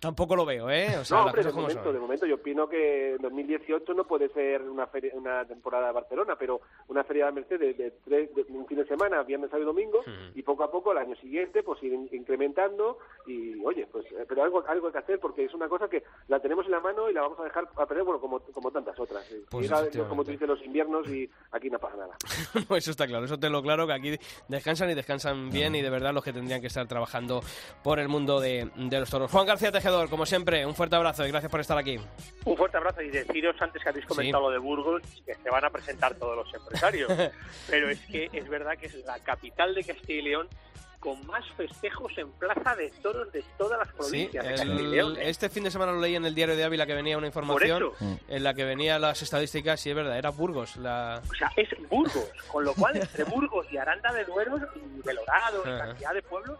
tampoco lo veo, ¿eh? O sea, hombre, de momento, son. de momento yo opino que en 2018 no puede ser una feria, una temporada de Barcelona, pero una feria de Mercedes de, tres, de un fin de semana, viernes, sábado y domingo, y poco a poco el año siguiente pues ir in- incrementando y oye, pues eh, pero algo algo hay que hacer porque es una cosa que la tenemos en la mano y la vamos a dejar a perder bueno como como tantas otras. Eh, Pues Llega, como tú dices los inviernos y aquí no pasa nada. No, eso está claro, eso te lo claro, que aquí descansan y descansan bien y de verdad los que tendrían que estar trabajando por el mundo de, de los toros. Juan García Tejedor, como siempre, un fuerte abrazo y gracias por estar aquí. Un fuerte abrazo y deciros antes que habéis comentado Sí. lo de Burgos que se van a presentar todos los empresarios. Pero es que es verdad que es la capital de Castilla y León con más festejos en plaza de toros de todas las Sí, provincias de el-. ¿eh? este fin de semana lo leí en el diario de Ávila que venía una información en la que venía las estadísticas y es verdad, era Burgos la... O sea, es Burgos, con lo cual entre Burgos y Aranda de Duero y Belorado y Ajá. cantidad de pueblos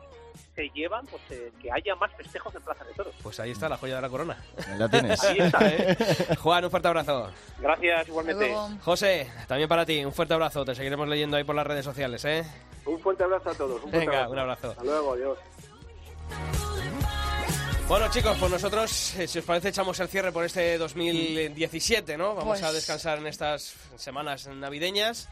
se llevan pues eh, que haya más festejos en plaza de toros. Pues ahí está la joya de la corona. Ya tienes. Ahí está, ¿eh? Juan, un fuerte abrazo. Gracias igualmente. José, también para ti, un fuerte abrazo. Te seguiremos leyendo ahí por las redes sociales, ¿eh? Un fuerte abrazo a todos. Un Venga, abrazo. un abrazo. Hasta luego, adiós. Bueno, chicos, pues nosotros, eh, si os parece, echamos el cierre por este 2017, ¿no? Vamos Pues- a descansar en estas semanas navideñas.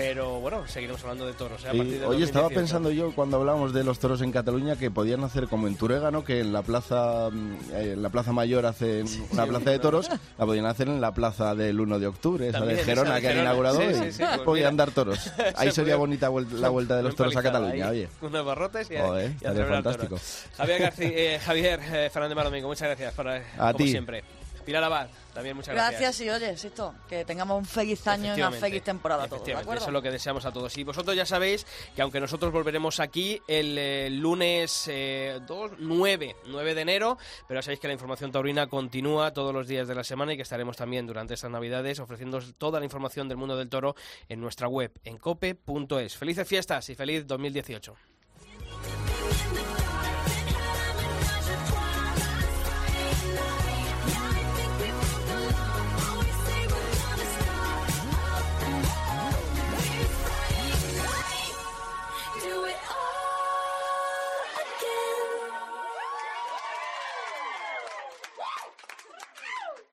Pero bueno, seguiremos hablando de toros. ¿eh? A partir de hoy estaba 2018. pensando yo cuando hablábamos de los toros en Cataluña que podían hacer como en Turega, ¿no? Que en la plaza mm, eh, en la plaza mayor hacen una plaza de toros, la podían hacer en la plaza del 1 de octubre, esa También, de esa Gerona de que han inaugurado Sí, hoy. sí, sí, pues podían dar toros. Ahí Se sería bonita la vuelta de los toros a Cataluña, ahí, oye. Unos barrotes y, Joder, y a fantástico. Javier, García, eh, Javier eh, Fernández Maromingo, muchas gracias por, A como ti. siempre. Pilar Abad, también muchas gracias. Gracias y oye, esto, que tengamos un feliz año y una feliz temporada todos, ¿de efectivamente, acuerdo? Eso es lo que deseamos a todos. Y vosotros ya sabéis que aunque nosotros volveremos aquí el eh, lunes eh, 2, 9, 9 de enero, pero ya sabéis que la información taurina continúa todos los días de la semana y que estaremos también durante estas navidades ofreciendo toda la información del mundo del toro en nuestra web, en cope.es. Felices fiestas y feliz 2018.